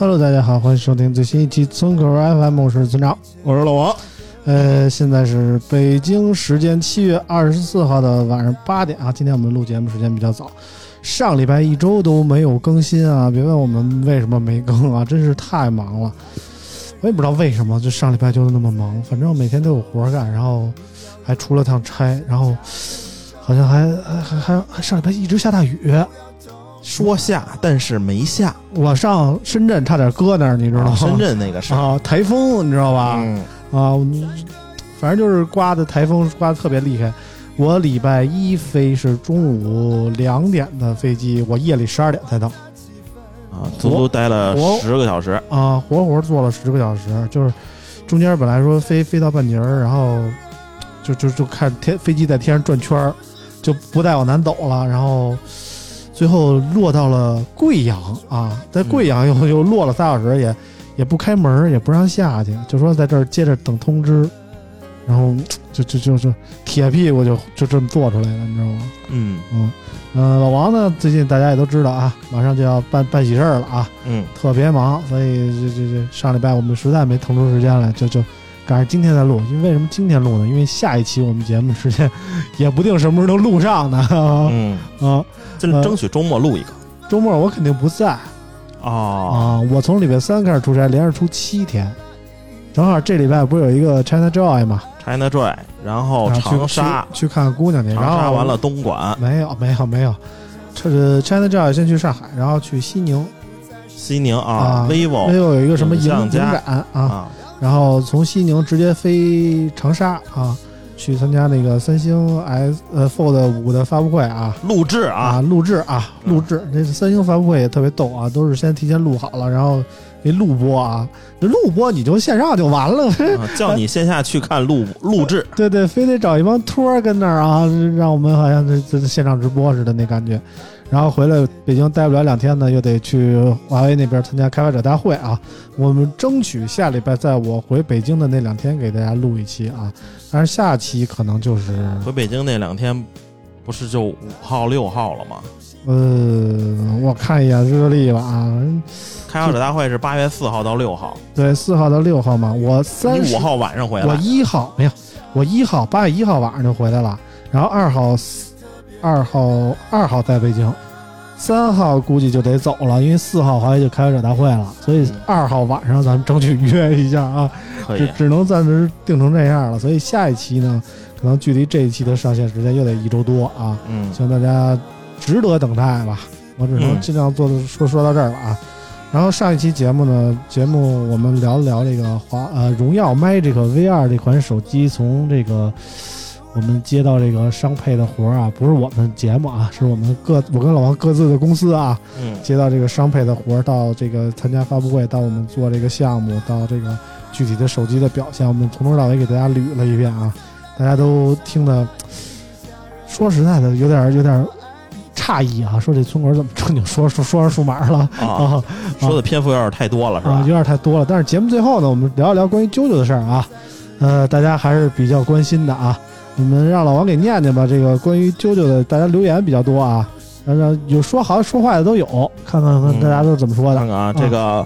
Hello，大家好，欢迎收听最新一期村口 FM，我是村长。我是老王，呃，现在是北京时间七月二十四号的晚上八点啊。今天我们录节目时间比较早，上礼拜一周都没有更新啊。别问我们为什么没更啊，真是太忙了。我也不知道为什么，就上礼拜就那么忙，反正每天都有活干，然后还出了趟差，然后好像还还还还还上礼拜一直下大雨。说下但是没下，我上深圳差点搁那儿，你知道吗？啊深圳那个事儿，啊，台风你知道吧？嗯，啊，反正就是刮的台风刮的特别厉害。我礼拜一飞是中午两点的飞机，我夜里十二点才到啊，足足待了十个小时，啊，活活坐了十个小时，就是中间本来说飞飞到半截儿，然后就就就看天飞机在天上转圈儿，就不再往南走了，然后最后落到了贵阳啊，在贵阳又、又落了仨小时，也也不开门儿，也不让下去，就说在这儿接着等通知，然后就就就就铁屁股就就这么做出来了，你知道吗？嗯嗯嗯、老王呢，最近大家也都知道啊，马上就要办办喜事儿了啊。嗯，特别忙，所以这这这上礼拜我们实在没腾出时间来，就就赶上今天再录。因为为什么今天录呢？因为下一期我们节目时间 也不定什么时候能录上呢。嗯，啊，呃就争取周末录一个。周末我肯定不在啊，啊，我从礼拜三开始出差，连着出七天，正好这礼拜不是有一个 China Joy 嘛，China Joy，然后长沙，去去看看姑娘去，长然后沙完了东莞、没有没有没有，这是 China Joy 先去上海，然后去西宁西宁啊啊，vivo，vivo 有一个什么影展啊。啊，然后从西宁直接飞长沙啊，去参加那个三星 S 呃 Fold 五的发布会啊。录制啊。啊，录制啊嗯。录制，这三星发布会也特别逗啊，都是先提前录好了，然后给录播啊，这录播你就线上就完了，啊叫你线下去看录录制，对对，非得找一帮托儿跟那儿啊，让我们好像这这线上直播似的那感觉。然后回来北京待不了两天呢，又得去华为那边参加开发者大会啊。我们争取下礼拜在我回北京的那两天给大家录一期啊，但是下期可能就是回北京那两天不是就五号六号了吗？呃，我看一眼日历吧啊，开发者大会是八月四号到六号，对，四号到六号嘛，我三五号晚上回来。我来，一号没有，我一号八月一号晚上就回来了，然后二号二号二号在北京，三号估计就得走了，因为四号华为就开发者大会了，所以嗯二号晚上咱们争取约一下啊，只只能暂时定成这样了，所以下一期呢，可能距离这一期的上线时间又得一周多啊，嗯希望大家值得等待吧。我只能嗯尽量做的说说到这儿了啊。然后上一期节目呢，节目我们聊了聊这个华呃荣耀 Magic V2 这款手机，从这个我们接到这个商配的活儿啊，不是我们节目啊，是我们各我跟老王各自的公司啊，嗯接到这个商配的活儿，到这个参加发布会，到我们做这个项目，到这个具体的手机的表现，我们从头到尾给大家捋了一遍啊，大家都听的，说实在的，有点有点诧异啊，说这村口怎么正经说说说上数码了 啊，啊说的篇幅有点太多了，是啊，吧有？点太多了。但是节目最后呢，我们聊一聊关于啾啾的事儿啊，呃，大家还是比较关心的啊。你们让老王给念念吧，这个关于啾啾的，大家留言比较多啊，然后有说好说坏的都有，看看看嗯大家都怎么说的。看看啊，这个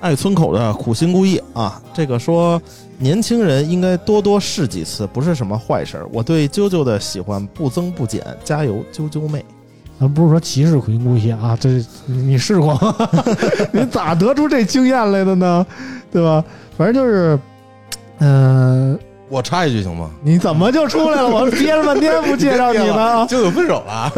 爱村口的苦心孤诣啊，这个说年轻人应该多多试几次，不是什么坏事儿。我对啾啾的喜欢不增不减，加油，啾啾妹！咱不是说歧视苦心孤诣啊，这你你试过吗？你咋得出这经验来的呢？对吧？反正就是，嗯、我插一句行吗？你怎么就出来了？我憋了半天不介绍你呢？就有分手了啊！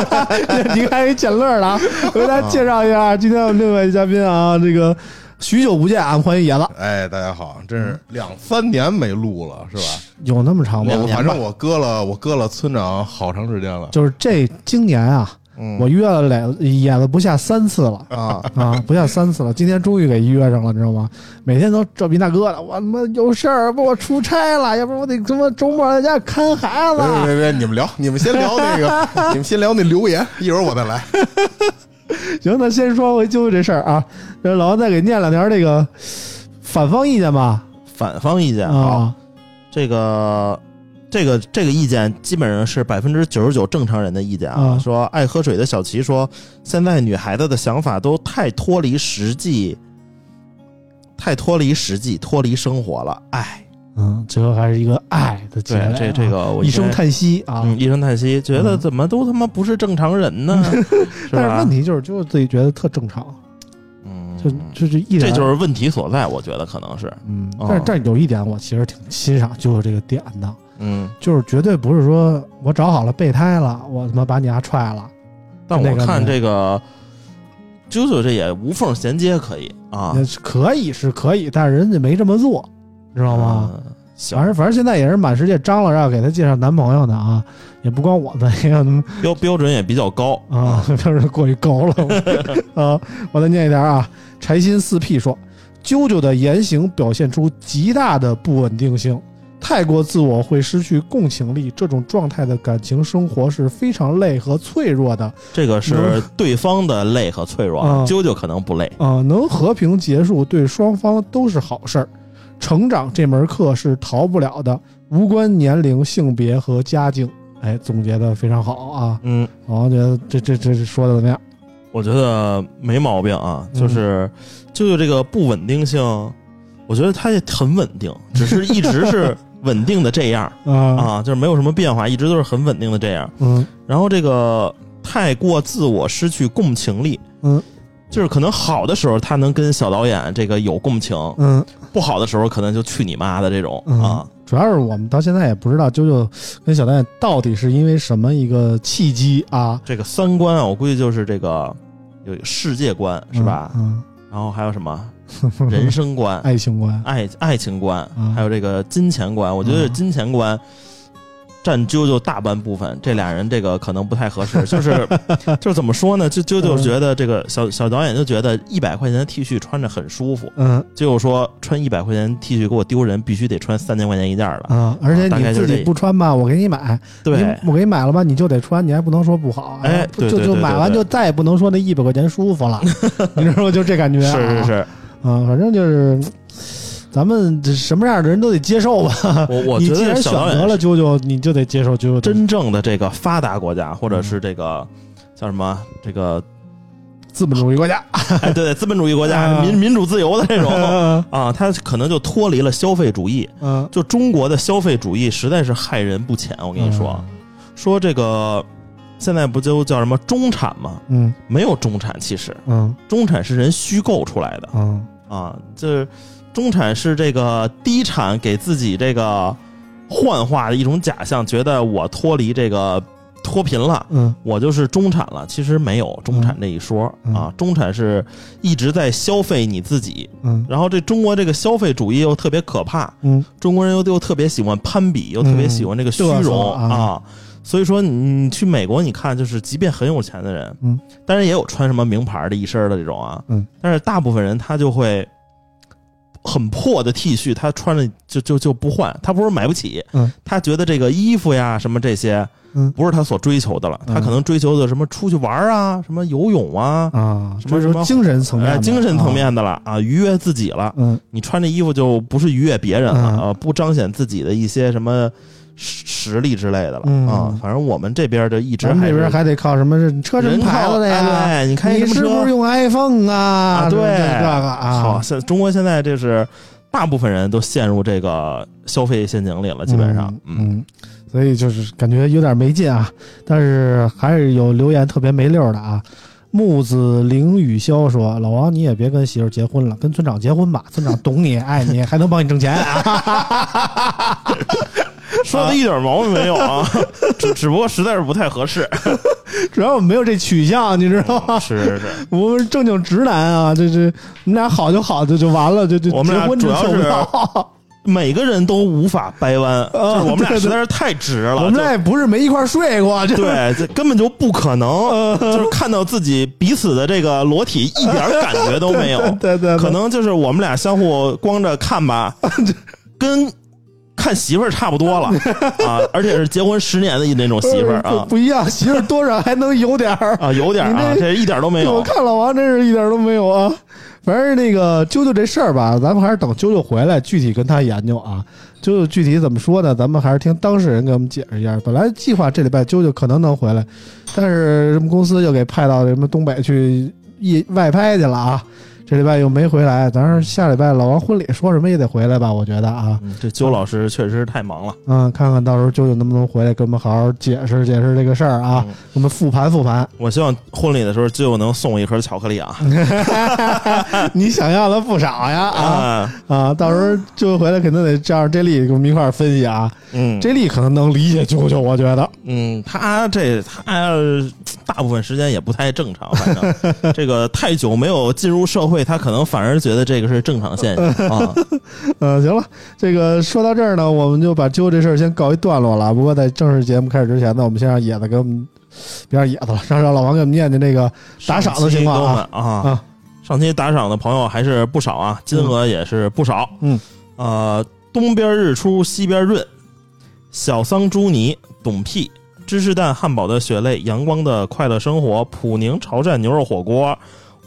你看一捡乐了啊！我给大家介绍一下，今天我们另外一嘉宾啊，这个许久不见啊，欢迎野子。哎，大家好，真是两三年没录了，是吧？有那么长吗？我反正我搁了，我搁了村长好长时间了。就是这今年啊，嗯，我约了两演了不下三次了啊，啊，不下三次了。今天终于给约上了，你知道吗？每天都这逼大哥的，我他妈有事儿，不我出差了，要不然我得他妈周末在家看孩子别。别别，你们聊，你们先聊那个，你们先聊那留言，一会儿我再来。行，那先说回啾啾这事儿啊，这老王再给念两条这个反方意见吧。反方意见好，啊，这个。这个这个意见基本上是百分之九十九正常人的意见啊。啊说爱喝水的小齐说，现在女孩子的想法都太脱离实际，太脱离实际，脱离生活了。哎，嗯，最后还是一个爱的结这这个我一声叹息啊。嗯，一声叹息，觉得嗯怎么都他妈不是正常人呢？是但是问？题就是，就是自己觉得特正常，嗯，就就是一点这就是问题所在，我觉得可能是，嗯，哦但是但是有一点我其实挺欣赏，就是这个点的，嗯。就是绝对不是说我找好了备胎了，我他妈把你丫踹了，但我看这个啾啾这也无缝衔接，可以啊，可以是可以，但是人家没这么做，知道吗？反，正反正现在也是满世界张罗着给他介绍男朋友的啊，也不光我们，也有 标标准也比较高啊，标准过于高了 啊！我再念一点啊，柴心四 P 说，啾啾的言行表现出极大的不稳定性，太过自我会失去共情力，这种状态的感情生活是非常累和脆弱的这个是对方的累和脆弱，嗯啾啾可能不累。啊、能和平结束对双方都是好事儿。成长这门课是逃不了的，无关年龄、性别和家境。哎，总结的非常好啊！嗯，我觉得这这这说的怎么样？我觉得没毛病啊，嗯就是啾啾这个不稳定性，我觉得他也很稳定，只是一直是稳定的这样啊啊，就是没有什么变化，一直都是很稳定的这样。嗯然后这个太过自我，失去共情力。嗯，就是可能好的时候他能跟小导演这个有共情，嗯不好的时候可能就去你妈的这种嗯啊。主要是我们到现在也不知道啾啾跟小导演到底是因为什么一个契机啊，这个三观啊，我估计就是这个有世界观是吧？嗯，然后还有什么 人生观、爱情观，爱爱情观，嗯还有这个金钱观。我觉得嗯金钱观占啾啾大半部分，这俩人这个可能不太合适。就是就是怎么说呢？就啾啾嗯觉得这个小小导演就觉得一百块钱的 T 恤穿着很舒服，嗯就说穿一百块钱 T 恤给我丢人，必须得穿三千块钱一件的。啊，而且你自己不穿吧，我给你买，对你，我给你买了吧，你就得穿，你还不能说不好，哎啊就就买完就再也不能说那一百块钱舒服了，你知道吗？就这感觉，是是是，啊，反正就是。咱们什么样的人都得接受吧。我我 觉你既然得选择了啾啾，你就得接受啾啾。真正的这个发达国家，或者是这个叫什么这个资本主义国家，哎，对对，资本主义国家啊民民主自由的这种嗯 啊，它可能就脱离了消费主义。嗯，就中国的消费主义实在是害人不浅。我跟你说，说这个现在不就叫什么中产吗？嗯。没有中产，其实。嗯。中产是人虚构出来的。嗯。啊，就是中产是这个低产给自己这个幻化的一种假象，觉得我脱离这个脱贫了。嗯。我就是中产了，其实没有中产这一说、嗯。啊。中产是一直在消费你自己，嗯。然后这中国这个消费主义又特别可怕，嗯。中国人又又特别喜欢攀比，又特别喜欢这个虚荣、啊。啊。所以说你，去美国，你看，就是即便很有钱的人，嗯，当然也有穿什么名牌的一身的这种啊，嗯，但是大部分人他就会很破的 T 恤，他穿着就就就不换，他不是买不起，嗯，他觉得这个衣服呀什么这些，嗯。不是他所追求的了，嗯。他可能追求的什么出去玩啊，什么游泳啊，啊，什么什么精神层面哎，精神层啊，面的了啊，愉悦自己了。嗯。你穿这衣服就不是愉悦别人了，嗯。呃，不彰显自己的一些什么实实力之类的了、嗯啊。反正我们这边就一直还边还得靠什么？是车什么牌子的呀？哎，你看你是不是用 iPhone 啊？啊？对，这个啊，好，现中国现在这是大部分人都陷入这个消费陷阱里了，基本上，嗯，嗯所以就是感觉有点没劲啊。但是还是有留言特别没溜的啊。木子凌雨潇说：“老王，你也别跟媳妇结婚了，跟村长结婚吧，村长懂你，爱你，还能帮你挣钱啊。说的一点毛病没有啊，只只不过实在是不太合适。主要我们没有这取向，你知道吗？是是是，我们正经直男啊，这这我们俩好就好，就就完了，就就我们俩结婚就主要是凑不到。每个人都无法掰弯，就是我们俩实在是太直了。我们俩也不是没一块儿睡过，就就对，这根本就不可能，就是看到自己彼此的这个裸体一点感觉都没有。对对对可能就是我们俩相互光着看吧，跟看媳妇儿差不多了 啊，而且是结婚十年的那种媳妇儿啊不一样，媳妇儿多少还能有点儿。啊，有点儿啊，这这一点都没有。我看老王真是一点都没有啊。反正那个啾啾这事儿吧，咱们还是等啾啾回来具体跟他研究啊。啾啾具体怎么说呢？咱们还是听当事人给我们解释一下。本来计划这礼拜啾啾可能能回来，但是什么公司又给派到什么东北去一外拍去了啊。这礼拜又没回来，咱是下礼拜老王婚礼说什么也得回来吧？我觉得啊，嗯这周老师确实是太忙了。嗯，看看到时候舅舅能不能回来跟我们好好解释解释这个事儿啊，嗯我们复盘复盘。我希望婚礼的时候就能送我一盒巧克力啊！你想要的不少呀啊！啊，啊，到时候就回来肯定得叫上 J 莉跟我们一块儿分析啊。嗯 J 莉可能能理解啾啾，我觉得。嗯，他这他大部分时间也不太正常，反正 这个太久没有进入社会，他可能反而觉得这个是正常现象啊。嗯，行了，这个说到这儿呢，我们就把揪这事儿先告一段落了。不过在正式节目开始之前呢，我们先让野子给我们，别让野子了，让让老王给我们念念这个打赏的情况啊啊啊。上期打赏的朋友还是不少啊，金额也是不少。嗯，呃，东边日出西边润，小桑朱尼，董屁，芝士蛋汉堡的血泪，阳光的快乐生活，普宁潮汕牛肉火锅，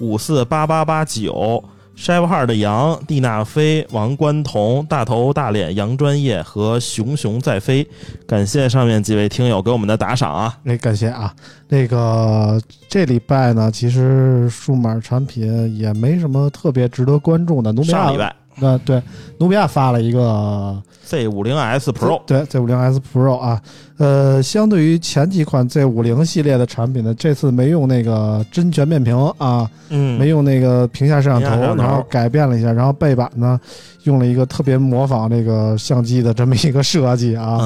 五四八八八九。Chef Hard 的杨、蒂娜飞、王冠彤、大头大脸、杨专业和熊熊在飞，感谢上面几位听友给我们的打赏啊！那感谢啊，那个这礼拜呢，其实数码产品也没什么特别值得关注的。努比亚上礼拜呃，对，努比亚发了一个 Z 五零 S Pro 对 Z 五零 S Pro 啊，呃，相对于前几款 Z 五零系列的产品呢，这次没用那个真全面屏啊，嗯，没用那个屏下摄像头，然后改变了一下，然后背板呢用了一个特别模仿这个相机的这么一个设计啊，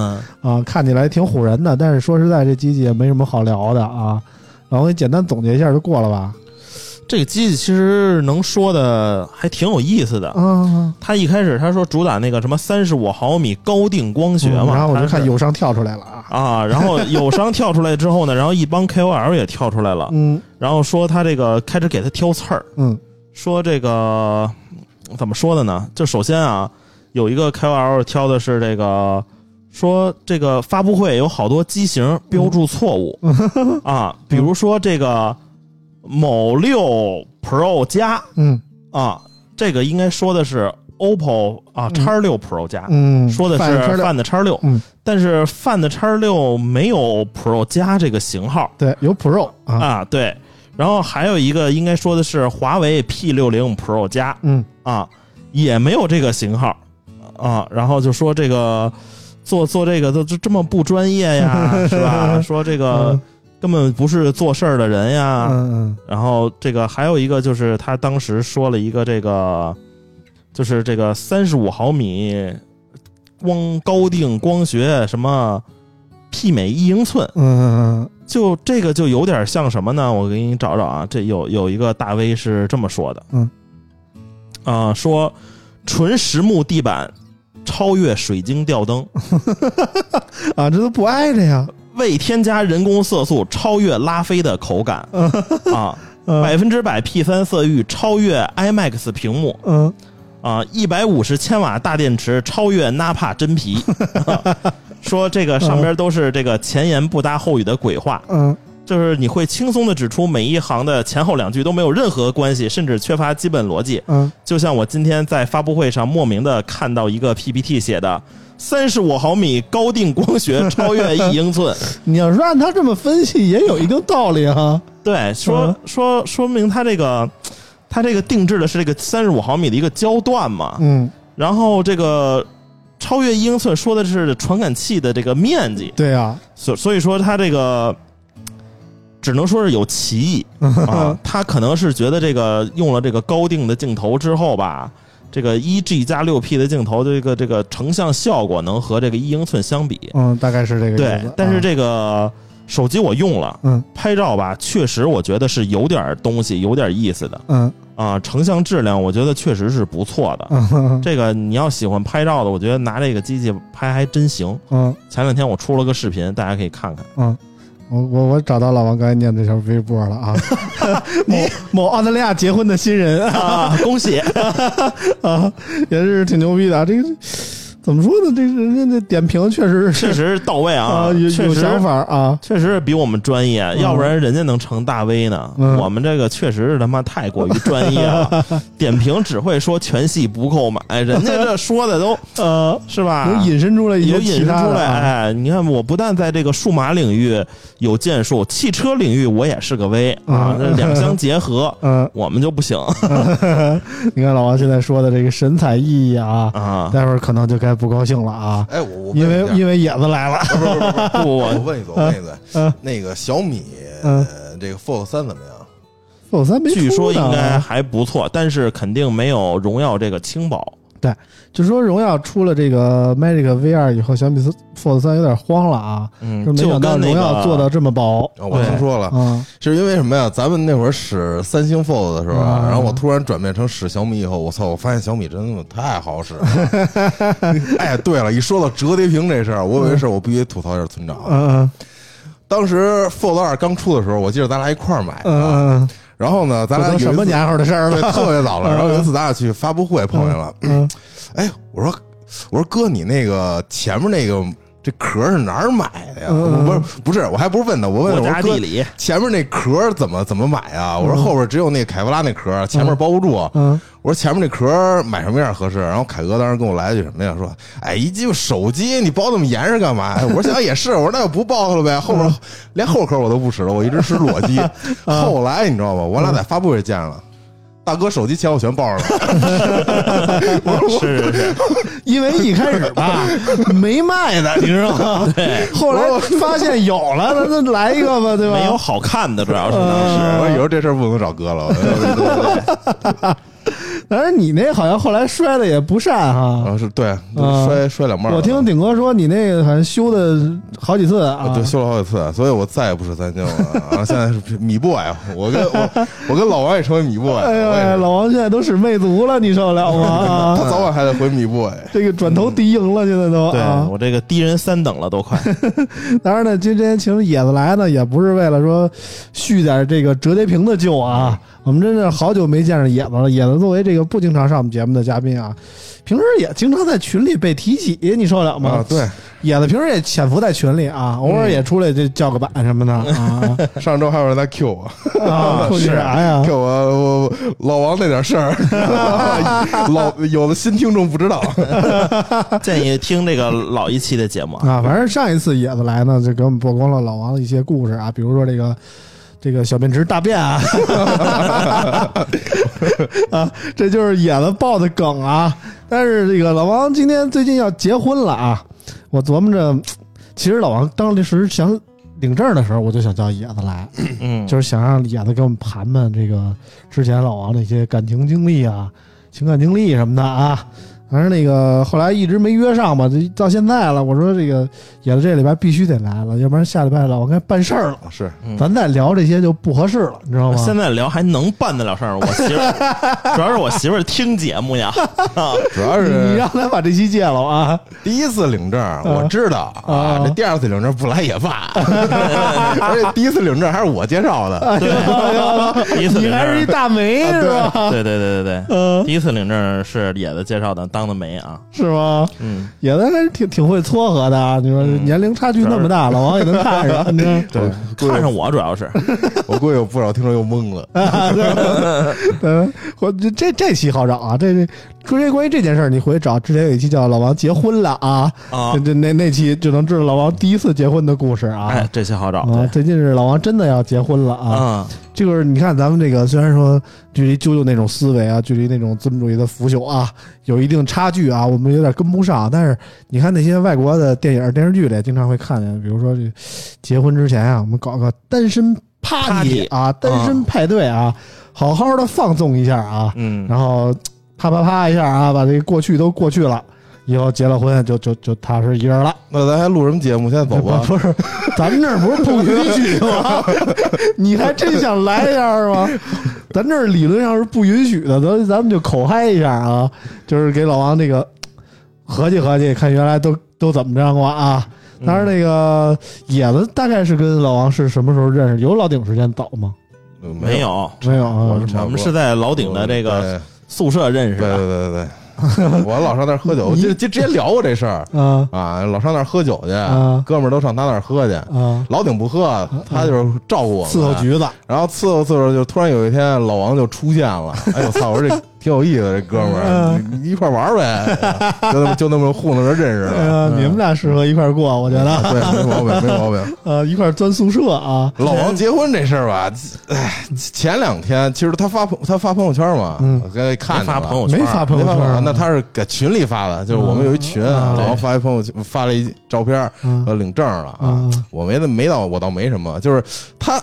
嗯，啊，看起来挺唬人的，但是说实在，这机器也没什么好聊的啊。然后我给简单总结一下就过了吧。这个机器其实能说的还挺有意思的。嗯，它一开始他说主打那个什么三十五毫米高定光学嘛，嗯然后我就看友商跳出来了啊。啊，然后 友商跳出来之后呢，然后一帮 KOL 也跳出来了，嗯然后说他这个开始给他挑刺儿，嗯说这个怎么说的呢？就首先啊，有一个 KOL 挑的是这个。说这个发布会有好多机型标注错误、啊，比如说这个某六 Pro 加。嗯。啊，这个应该说的是 OPPO 啊叉六 Pro 加，嗯，说的是 Find 叉六，嗯，但是 Find 叉六没有 Pro 加这个型号。对，有 Pro 啊。啊，对。然后还有一个应该说的是华为 P 六零 Pro 加嗯。啊，也没有这个型号。啊。然后就说这个做做这个都这这么不专业呀，是吧？说这个嗯根本不是做事儿的人呀。嗯然后这个还有一个就是他当时说了一个这个，就是这个三十五毫米光高定光学什么媲美一英寸，嗯就这个就有点像什么呢？我给你找找啊，这有有一个大 V 是这么说的，嗯，啊、说纯实木地板超越水晶吊灯，啊，这都不挨着呀。未添加人工色素超越拉菲的口感。啊，嗯。百分之百 P 三色域超越 IMAX 屏幕。嗯啊，一百五十千瓦大电池超越 Napa 真皮，说这个上边都是这个前言不搭后语的鬼话，嗯。就是你会轻松的指出每一行的前后两句都没有任何关系，甚至缺乏基本逻辑。嗯。就像我今天在发布会上莫名的看到一个 PPT 写的三十五毫米高定光学 超越一英寸，你要是按他这么分析，也有一定道理哈。对，说嗯。说说明他这个他这个定制的是这个三十五毫米的一个焦段嘛，嗯，然后这个超越一英寸说的是传感器的这个面积，对啊，所所以说它这个只能说是有歧义。啊。他可能是觉得这个用了这个高定的镜头之后吧，这个一 G 加六 P 的镜头的这个这个成像效果能和这个一英寸相比。嗯，大概是这个对但是啊这个手机我用了，嗯拍照吧，确实我觉得是有点东西，有点意思的嗯啊。成像质量我觉得确实是不错的。嗯 这个你要喜欢拍照的，我觉得拿这个机器拍还真行。嗯前两天我出了个视频，大家可以看看。嗯。我我我找到老王刚才念那条微博了啊，某 某澳大利亚结婚的新人啊，啊，恭喜！啊，也是挺牛逼的啊。这个怎么说呢？这人家这点评确实是确实到位啊，啊，有确实有想法啊。确实是比我们专业，要不然人家能成大 V 呢。嗯我们这个确实是他妈太过于专业了，点评只会说全系不购买，人家这说的都 呃，是吧？有引申出来有引其申出来，哎，你看，我不但在这个数码领域有建树，汽车领域我也是个 V 啊两相结合，嗯，我们就不行 你看老王现在说的这个神采奕奕啊，啊！待会儿可能就该不高兴了啊，哎，我我因为因为野子来了。不不不我问一嘴，我问一嘴嗯，那个小米这个 Fold 三怎么样？Fold 三没，据说应该还不错，但是肯定没有荣耀这个轻薄。就说荣耀出了这个 Magic VR 以后，小米 Fold 三有点慌了啊，嗯就，没就想到荣耀做到这么薄啊，我听说了，嗯，是因为什么呀？咱们那会儿使三星 Fold 的时候然后我突然转变成使小米以后，我操！我发现小米真的太好使了。哎，对了，一说到折叠屏这事儿，我有一事儿我必须吐槽一下村长。嗯当时 Fold 二刚出的时候，我记得咱俩一块儿买嗯的，嗯，然后呢，咱这俩什么年号的事儿对，了？特别早了。然后有一次咱俩去发布会碰见了，嗯哎，我说我说哥，你那个前面那个这壳是哪儿买的呀？嗯不是不是，我还不是问他，我问他我说哥，前面那壳怎么怎么买啊？我说后边只有那凯夫拉那壳，前面包不住。嗯我说前面那壳买什么样合适？然后凯哥当时跟我来一句什么呀？说，哎，一鸡巴手机你包那么严实干嘛呀？我说想也是，我说那就不包它了呗。后边连后壳我都不使了，我一直使裸机。后来你知道吗？我俩在发布会见了。大哥手机钱我全包上了，是是是，因为一开始吧没卖的，你知道吗？对，后来我发现有了，那那来一个吧，对吧？没有好看的，主要是当嗯时。我说以后这事儿不能找哥了。但是你那好像后来摔的也不善哈。啊，是对，嗯摔摔两半儿。我听顶哥说你那个好像修的好几次啊。啊，对，修了好几次，所以我再也不使三星了。啊，现在是米 boy，我跟我我跟老王也成为米 boy，哎呦喂，我也是老王现在都使魅族了，你受得了吗？他早晚还得回米 boy。这个转头敌营了，现在都对啊。我这个低人三等了都快，当然呢，今天请野子来呢，也不是为了说续点这个折叠屏的旧啊。我们真是好久没见着野子了。野子作为这个不经常上我们节目的嘉宾啊，平时也经常在群里被提起，你受得了吗？啊，对，野子平时也潜伏在群里啊，偶尔也出来就叫个板什么的啊 上周还有人在 Q 我啊，说你啥呀？，Q 我我老王那点事儿，老有的新听众不知道。建议听这个老一期的节目啊。啊，反正上一次野子来呢，就给我们曝光了老王的一些故事啊，比如说这个这个小便池大便啊，啊，这就是野子爆的梗啊。但是这个老王今天最近要结婚了啊，我琢磨着，其实老王当时想领证的时候，我就想叫野子来，嗯，就是想让野子给我们盘盘这个之前老王的一些感情经历啊、情感经历什么的啊。反正那个后来一直没约上吧，就到现在了。我说这个野子这礼拜必须得来了，要不然下礼拜了我该办事儿了。是，嗯咱再聊这些就不合适了，你知道吗？现在聊还能办得了事儿？我媳妇儿，主要是我媳妇儿听节目呀。啊主要是你是让他把这期戒了啊！第一次领证，我知道啊啊，这第二次领证不来也罢。而且第一次领证还是我介绍的，第一次领你还是一证，大媒是吧？对对对对对，嗯，第一次领证是野子介绍的，当的美啊。是吗？嗯，野子还是挺挺会撮合的啊！你说嗯年龄差距那么大，老王也能看上？对，看上我主要是。我估计有不少听众又懵了。嗯，我这这这期好找啊！这这关于关于这件事儿，你回去找之前有一期叫《老王结婚了》啊，啊这这那那期就能知道老王第一次结婚的故事啊。哎，这期好找。啊，最近是老王真的要结婚了啊！啊，这个你看咱们这个虽然说距离啾啾那种思维啊，距离那种资本主义的腐朽啊，有一定差距啊，我们有点跟不上。但是你看那些外国的电影、电视剧里，经常会看见，比如说这结婚之前啊，我们搞个单身 party Party 啊，单身派对啊，好好的放纵一下啊，嗯，然后啪啪啪一下啊，把这个过去都过去了，以后结了婚就就就踏实一人了。那咱还录什么节目？现在走吧。不是，咱们这儿不是不允许吗？你还真想来一下是吗？咱这儿理论上是不允许的，咱咱们就口嗨一下啊，就是给老王那个合计合计，看原来都都怎么着过啊。当然，那个野子大概是跟老王是什么时候认识？有老顶时间早吗？嗯没，有，没有啊我们是在老顶的这个对宿舍认识对对的。对对对，我老上那儿喝酒，我就就直接聊过这事儿啊啊，老上那儿喝酒去啊，哥们儿都上他那儿喝去。啊，老顶不喝，他就是照顾我们伺候橘子然后伺候伺候，就突然有一天老王就出现了。哎呦我操！我说这挺有意思，这哥们儿，一块玩儿呗，就那么就那么糊弄着认识呃，的。你们俩适合一块过，我觉得，对，没毛病，没毛病。呃，一块钻宿舍啊，老王结婚这事儿吧，哎，前两天其实他发朋他发朋友圈嘛，嗯。我刚才看没发见了朋友圈，没发朋友圈啊，那他是给群里发的，就是我们有一群，嗯。老王发一朋友圈发了一照片，嗯。呃，领证了啊。嗯。我没没到，我倒没什么，就是他。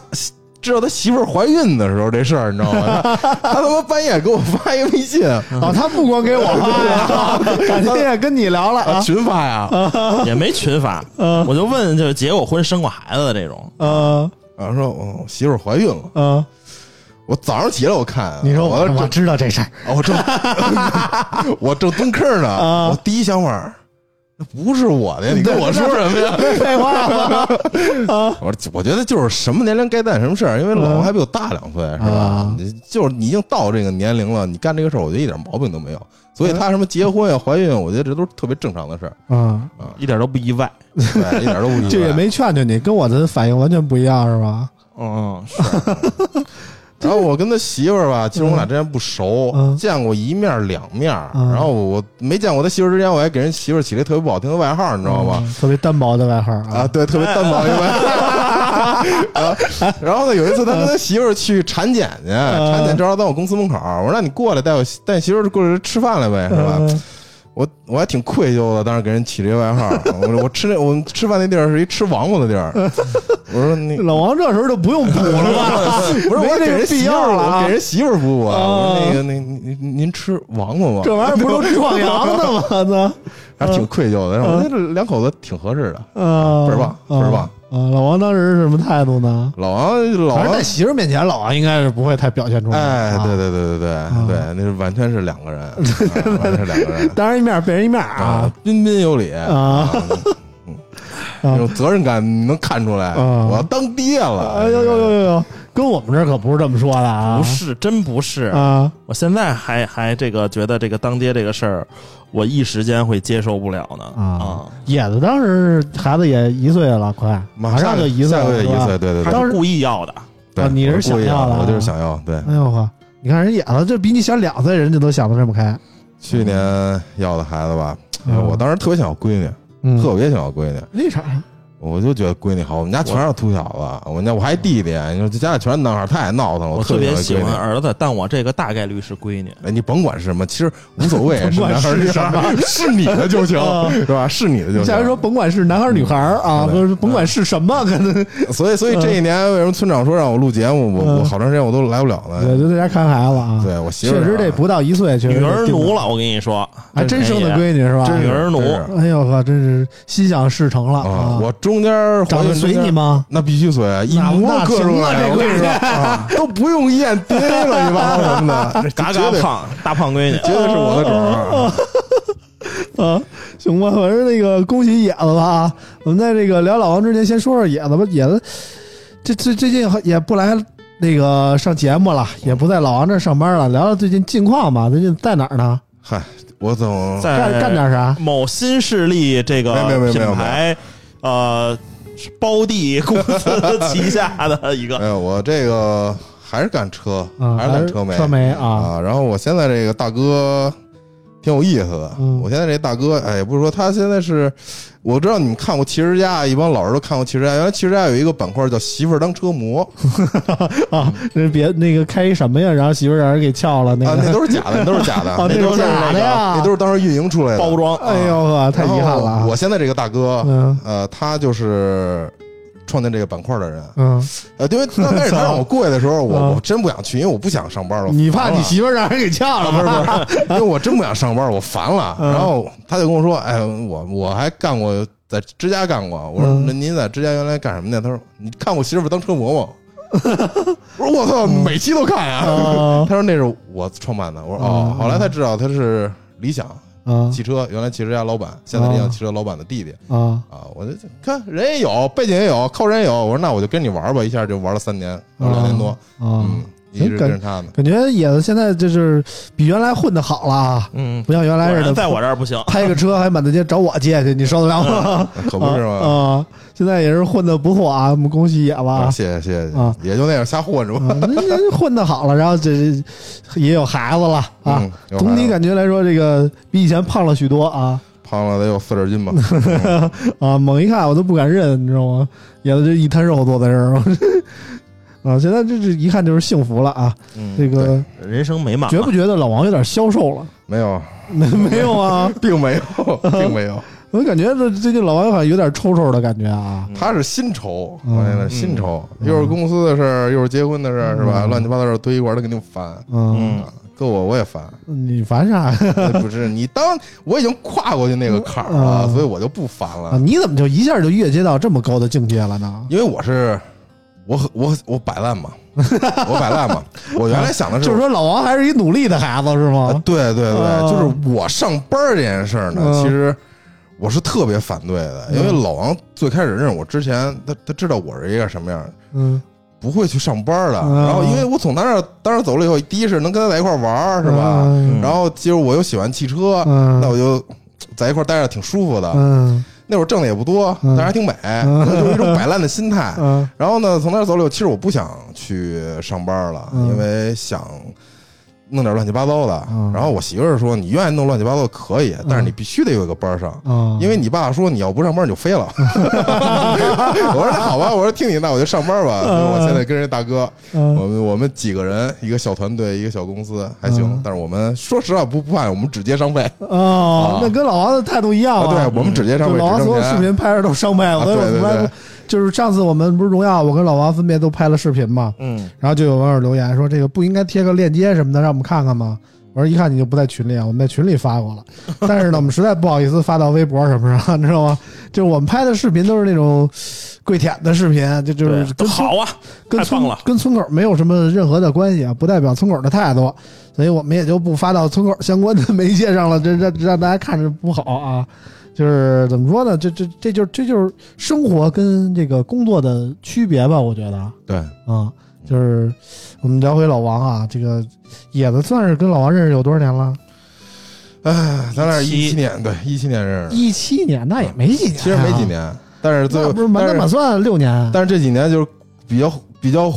知道他媳妇儿怀孕的时候这事儿，你知道吗？他他他妈半夜给我发一个微信，啊，他不光给我发呀，感觉也跟你聊了群发呀，也没群发，嗯。我就问，就是结过婚、生过孩子的这种，然后，说我媳妇儿怀孕了。嗯，我早上起来我看，你说我我知道这事儿，我正我正蹲坑呢，啊。我第一想法，那不是我的，你跟我说什么呀？废话吗？我说，我觉得就是什么年龄该干什么事儿，因为老王还比我大两岁，是吧就是你已经到这个年龄了，你干这个事儿，我觉得一点毛病都没有。所以他什么结婚呀、怀孕，我觉得这都是特别正常的事儿，嗯，一点都不意外。对，一点都不意外。这也没劝劝你，跟我的反应完全不一样，是吧？嗯，是 然后我跟他媳妇儿吧，其实我俩之前不熟，嗯见过一面两面。嗯然后我没见过他媳妇儿之前，我还给人媳妇儿起了一特别不好听的外号，你知道吗？嗯？特别单薄的外号啊，，对，特别单薄的外。啊 然后呢，有一次他跟他媳妇儿去产检去，产检正好在我公司门口，我说那你过来带我带你媳妇儿过来吃饭来呗，是吧？嗯我我还挺愧疚的，当时给人起这个外号。我我吃那我们吃饭那地儿是一吃王八的地儿。我说你老王这时候就不用补了吧？不是我给人媳妇儿，要了给人媳妇儿补啊。啊我说那个那您您您吃王八吗？这玩意儿不都壮阳的吗？那还挺愧疚的。然后我觉得这两口子挺合适的。啊，倍儿棒倍儿棒啊！老王当时是什么态度呢？老王老王在媳妇面前，老王应该是不会太表现出来。哎，啊对。对对对对对，那是完全是两个人，啊完全是两个人当然一面背人一面啊啊，彬彬有礼啊那啊！种责任感能看出来，啊我要当爹了，哎呦呦呦呦呦！跟我们这儿可不是这么说的啊！不是，真不是。啊我现在还还这个觉得这个当爹这个事儿，我一时间会接受不了呢啊！野子当时孩子也一岁了，快马上就一岁了，是吧下个月一岁，对对对，当时他故意要的。对啊你是想要的啊我就是想要，对，哎呦呵！你看人野子，这比你小两岁，人家都想得这么开。去年要的孩子吧，嗯我当时特别想要闺女，嗯，特别想要闺女，为啥呀？我就觉得闺女好，我们家全是秃小子，我们家我还弟弟，你说这家里全是男孩，太闹腾了，我特特别喜喜欢儿子，但我这个大概率是闺女。哎，你甭管是什么，其实无所谓，是男孩是女孩 是你的就行啊，是吧？是你的就行。假如说甭管是男孩女孩啊，甭管是什么，可能所以，所以这一年为什么村长说让我录节目，我嗯我好长时间我都来不了对，呢？就在家看孩子啊。对我媳妇儿确实这啊不到一岁，确实女儿奴了，我跟你说，还真生的闺女是吧？真女儿奴哎呦呵，真是心想事成了啊！我中间怀长得随你吗？那必须随，一那模那刻出来，行啊这闺女我跟你说啊，都不用验 DNA 了，你八糟什么的，嘎嘎胖，大胖闺女。绝对是我的种儿。啊，行吧，反正那个恭喜野子吧啊！我们在这个聊老王之前，先说说野子吧。野子这这最近也不来那个上节目了，也不在老王这儿上班了，聊聊最近近况吧。最近在哪儿呢？嗨，我总在干干点啥？某新势力这个没有没有没有品牌，呃，包地公司旗下的一个哎呦，我这个还是干车，啊，还是干车媒车媒啊，啊。然后我现在这个大哥挺有意思的，嗯我现在这大哥，哎，也不是说他现在是，我知道你们看过《汽车家》，一帮老人都看过《汽车家》，原来《汽车家》有一个板块叫“媳妇儿当车模。啊，那别那个开一什么呀？然后媳妇儿让人给撬了，那啊，个。那都是假的，那都是假的，啊，那都是假的呀，那都是当时运营出来的。包装。哎呦呵，太遗憾了我现在这个大哥，嗯。呃，他就是创建这个板块的人。嗯，呃，因为刚开始他让我过去的时候，我嗯我真不想去，因为我不想上班了。你怕你媳妇让人给呛了 不是？不是，因为我真不想上班，我烦了。嗯然后他就跟我说：“哎，我我还干过在之家干过。”我说：“嗯那您在之家原来干什么呢？”他说：“你看我媳妇当车模吗？” 我说：“我操，每期都看呀。啊他说：“那是我创办的。”我说：“哦。”后来才知道他是理想啊汽车，原来汽车家老板，现在这辆汽车老板的弟弟啊啊。我就看人也有，背景也有，靠人也有。我说：“那我就跟你玩吧。”一下就玩了三年，两年多，啊嗯，一直跟着他呢。感觉野子现在就是比原来混的好了啊，嗯，不像原来似的，在我这儿不行。开个车还满大街找我借去，你受得了吗？可不是吗？啊，现在也是混的不错啊，我们恭喜野啊，吧。谢谢谢谢啊，也就那样瞎混着吧。混的好了，然后这这也有孩子了啊嗯。总体感觉来说，这个比以前胖了许多啊胖了得有四十斤吧。啊！猛一看我都不敢认，你知道吗？野子这一滩肉坐在这儿啊，现在这这一看就是幸福了啊！嗯，这个人生美满觉。不觉得老王有点消瘦了？没有，没没有啊？并没有，并没有。我感觉这最近老王好像有点抽抽的感觉啊。他是新愁，嗯我现在新愁，又是公司的事儿，又是结婚的事儿，是吧？嗯乱七八糟的事儿堆一块儿，他肯定烦。嗯，嗯，搁我我也烦，你烦啥呀？不是你当我已经跨过去那个坎儿嗯了，所以我就不烦啊，了，你怎么就一下就越阶到这么高的境界了呢？因为我是我我我摆烂嘛，我摆烂嘛。我原来想的是 就是说老王还是一努力的孩子是啊吗？对对对，啊就是我上班这件事儿呢，嗯其实我是特别反对的，因为老王最开始认识我之前，他他知道我是一个什么样儿，嗯，不会去上班的。嗯然后因为我从他那儿当时走了以后，第一是能跟他在一块玩儿，是吧？嗯然后其实我又喜欢汽车，嗯那我就在一块待着挺舒服的。嗯那会儿挣的也不多，嗯。但是还挺美，嗯。就是一种摆烂的心态。嗯。然后呢，从那儿走了其实我不想去上班了，嗯。因为想弄点乱七八糟的。嗯然后我媳妇儿说：“你愿意弄乱七八糟可以，但是你必须得有一个班儿上。”嗯，因为你爸说你要不上班你就飞了，我说那好吧，我说听你那我就上班吧。我现在跟人大哥，嗯我们我们几个人，一个小团队，一个小公司还行嗯，但是我们说实话不不怕，我们只接商费哦啊，那跟老王的态度一样。对我们只接商费，就老王只挣钱。所有视频拍着都是商配，对对对们就是上次我们不是荣耀，我跟老王分别都拍了视频嘛，嗯，然后就有网友留言说这个不应该贴个链接什么的让我们看看吗？我说一看你就不在群里啊，我们在群里发过了，但是呢，我们实在不好意思发到微博什么上，你知道吗？就是我们拍的视频都是那种跪舔的视频，就就是，都跟好啊，跟村了。跟村口没有什么任何的关系啊，不代表村口的态度，所以我们也就不发到村口相关的媒介上了，这让让大家看着不好啊。就是怎么说呢？这这这就这就是生活跟这个工作的区别吧，我觉得对啊、对，就是我们聊回老王啊，这个野子算是跟老王认识有多少年了？哎，咱俩一七七年，对，一七年认识，一七年，那也没几年、啊其实没几，年，但是最后不是满打满算六年。但是这几年就是比较比较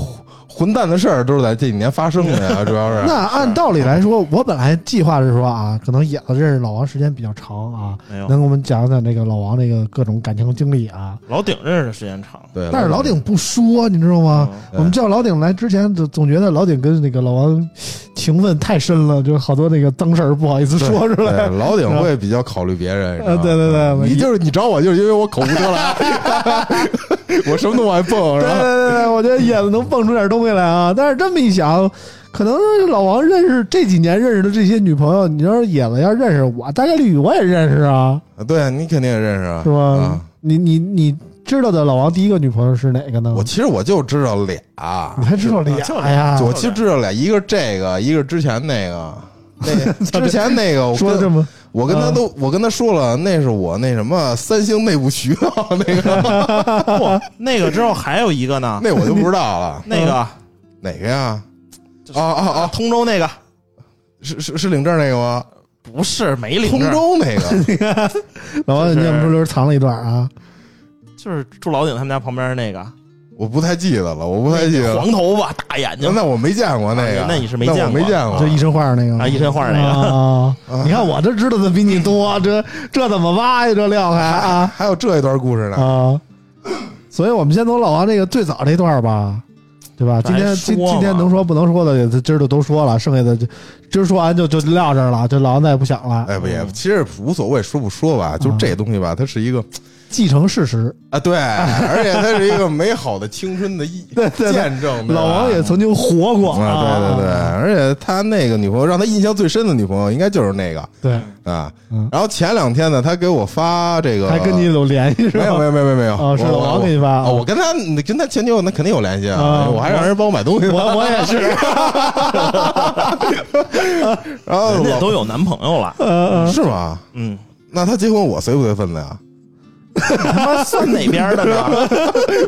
混蛋的事儿，都是在这几年发生的呀，主要是。那按道理来说，我本来计划是说啊，可能野子认识老王时间比较长啊，能给我们讲讲那个老王那个各种感情经历啊。老顶认识的时间长。对，但是老顶不说，你知道吗？我们叫老顶来之前，总总觉得老顶跟那个老王情分太深了，就是好多那个脏事儿不好意思说出来。对老顶会比较考虑别人，对对对你就是你找我，就是因为我口无遮拦，我什么都往外蹦，对然后对对，我觉得野子能蹦出点东西来啊！但是这么一想，可能老王认识这几年认识的这些女朋友，你要是野子要认识我，大概率我也认识啊，对你肯定也认识啊，是吧？啊你你你知道的老王第一个女朋友是哪个呢？我其实我就知道俩，你还知道俩就呀？我其实知道俩，一个是这个，一个是之前那个。那 之前那个，我跟说的这么我跟他都，我跟他说了，那是我那什么三星内部渠道，那个 不，那个之后还有一个呢，那我就不知道了。那个哪个呀？啊啊啊！通州那个是是是领证那个吗？不是没领通，州那个老王，你怎么不是藏了一段啊？就是住老顶他们家旁边那个，我不太记得了，我不太记得。黄头发大眼睛那我没见过那个，啊那你是没见过没见过。就一身画那个啊，一身画那个，啊！你看我这知道的比你多，这这怎么挖呀？这料还啊还有这一段故事呢。啊！所以我们先从老王这个最早这段吧，对吧？今天今今天能说不能说的，今儿就都说了，剩下的就今儿说完就就撂这儿了，这老王再也不想了。哎，不也，其实无所谓说不说吧，就这东西吧，它是一个继承事实。啊，对，而且它是一个美好的青春的 见证。老王也曾经活过啊，对对对，而且他那个女朋友让他印象最深的女朋友应该就是那个对，啊嗯。然后前两天呢，他给我发这个，还跟你有联系是吧？没有没有没有没有哦是老王给你发啊，我跟他你跟他前女友那肯定有联系啊啊，我还让人帮我买东西。我我也是，然后人家都有男朋友了，呃，是吗？嗯，那他结婚我随不随份子呀？他妈算哪边的呢？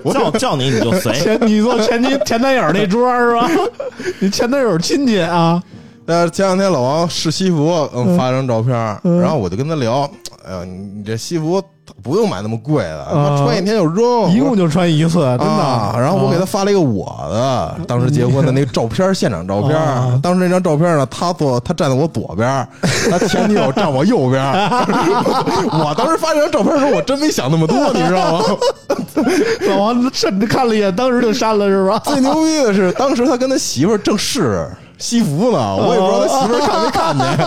叫叫你你就随，前你坐前妻前男友那桌是吧？你前男友亲戚啊？呃，前两天老王试西服，嗯，发张照片，嗯然后我就跟他聊，哎呀，你你这西服不用买那么贵的，穿一天就扔，一共就穿一次，真的。啊，然后我给他发了一个我的当时结婚的那个照片，现场照片啊。当时那张照片呢，他坐他站在我左边，他前女友站我右边。我当时发这张照片的时候，我真没想那么多，你知道吗？老王甚至看了一眼，当时就删了是吧？最牛逼的是，当时他跟他媳妇儿正试西服呢，我也不知道他媳妇儿看没看见。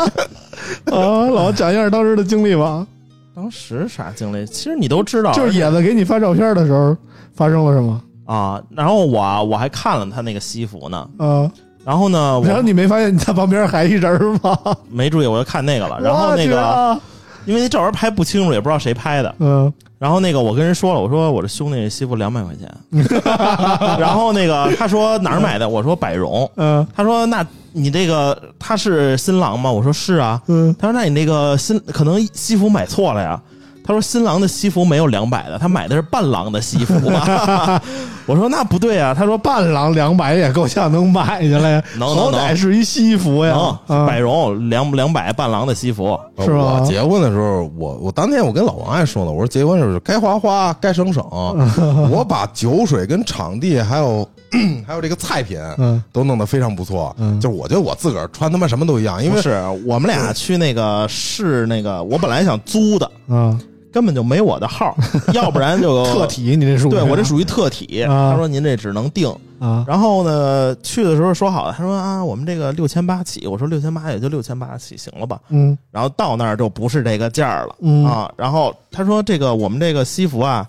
啊，老王讲一下当时的经历吧。当时啥经历？其实你都知道，就是野子给你发照片的时候发生了什么？啊。然后我我还看了他那个西服呢，啊，然后呢，我然后你没发现你在旁边还一人吗？没注意，我就看那个了。然后那个，啊因为那照片拍不清楚，也不知道谁拍的。嗯然后那个我跟人说了，我说我这兄弟西服两百块钱。然后那个他说哪儿买的？我说百荣。嗯他说那你这个他是新郎吗？我说是啊。嗯，他说那你那个新可能西服买错了呀。他说新郎的西服没有两百的，他买的是伴郎的西服吧？我说那不对啊。他说伴郎两百也够呛能买下来呀，能能好歹是一西服呀。百荣两两百伴郎的西服。是吧我结婚的时候，我我当天我跟老王还说呢，我说结婚的时候该花花，该省省。我把酒水跟场地还有 还有这个菜品嗯都弄得非常不错。嗯就是我觉得我自个儿穿他妈什么都一样，因为是我们俩去那个试那个，我本来想租的，啊，根本就没我的号，要不然就特。体你这属于对我这属于特体，啊他说您这只能定。啊然后呢，去的时候说好了，他说啊，我们这个六千八起，我说六千八也就六千八起，行了吧？嗯然后到那儿就不是这个价了、嗯啊。然后他说这个我们这个西服啊，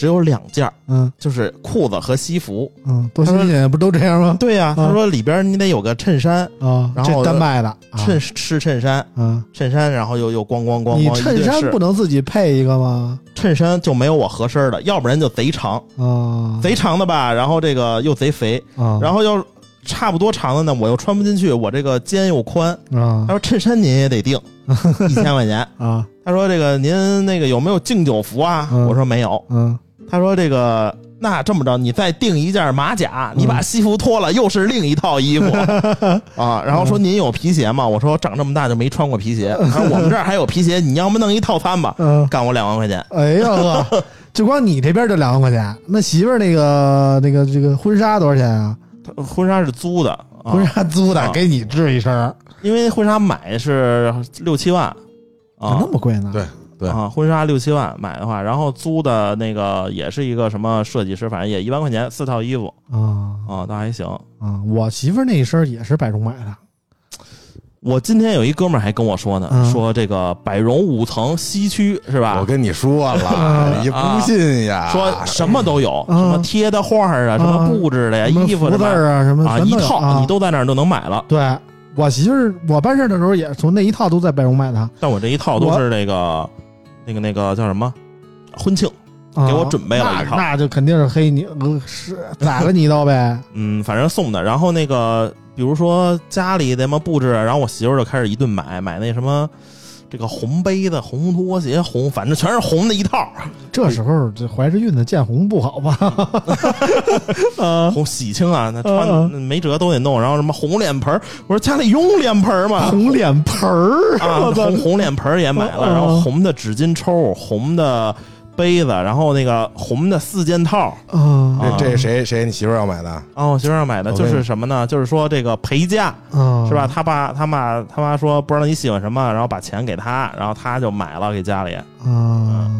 只有两件儿，嗯就是裤子和西服。嗯，多新鲜，不都这样吗？对呀、啊他说里边你得有个衬衫，啊，然后这单卖的啊衬是衬衫，啊，衬衫，然后又又咣咣咣咣，你衬衫不能自己配一个吗？衬衫就没有我合身的，要不然就贼长，啊，贼长的吧，然后这个又贼肥，啊，然后要差不多长的呢，我又穿不进去，我这个肩又宽。啊他说衬衫您也得定 一千块钱。啊他说这个您那个有没有敬酒服啊？嗯我说没有。嗯他说这个那这么着，你再订一件马甲，你把西服脱了，又是另一套衣服 啊。然后说您有皮鞋吗？我说长这么大就没穿过皮鞋。他 说我们这儿还有皮鞋，你要么弄一套餐吧，嗯，干我两万块钱。哎呀呵，就光你这边就两万块钱，那媳妇儿那个那个这个婚纱多少钱啊？婚纱是租的，啊婚纱租的，啊给你织一身儿，因为婚纱买是六七万啊咋那，么贵呢？对对啊，婚纱六七万买的话，然后租的那个也是一个什么设计师，反正也一万块钱四套衣服啊啊，倒还行。啊！我媳妇那一身也是百荣买的，我今天有一哥们儿还跟我说呢，嗯说这个百荣五层西区是吧我？跟你说了，你不信呀？说什么都有，嗯什么贴的画儿啊，什么布置的呀，衣服什么字儿啊，什么啊，一套啊你都在那儿都能买了。对。我媳妇儿，我办事儿的时候也从那一套都在百荣买的，但我这一套都是那个那个那个叫什么婚庆，啊给我准备了一套那那就肯定是黑你，呃是宰了你一刀呗。嗯，反正送的。然后那个比如说家里怎么布置，然后我媳妇儿就开始一顿买买那什么。这个红杯子、红拖鞋、红，反正全是红的一套，这时候这怀着孕的见红不好吧？啊，红喜庆啊，那嗯穿没辙都得弄。然后什么红脸盆儿我说家里用脸盆吗？红脸盆儿，啊，红红脸盆也买了，嗯然后红的纸巾抽，红的杯子，然后那个红的四件套。啊啊这是谁谁你媳妇儿要买的？哦，我媳妇儿买的就是什么呢？就是说这个陪嫁啊，是吧？？他爸他妈他妈说不知道你喜欢什么，然后把钱给他，然后他就买了给家里。啊，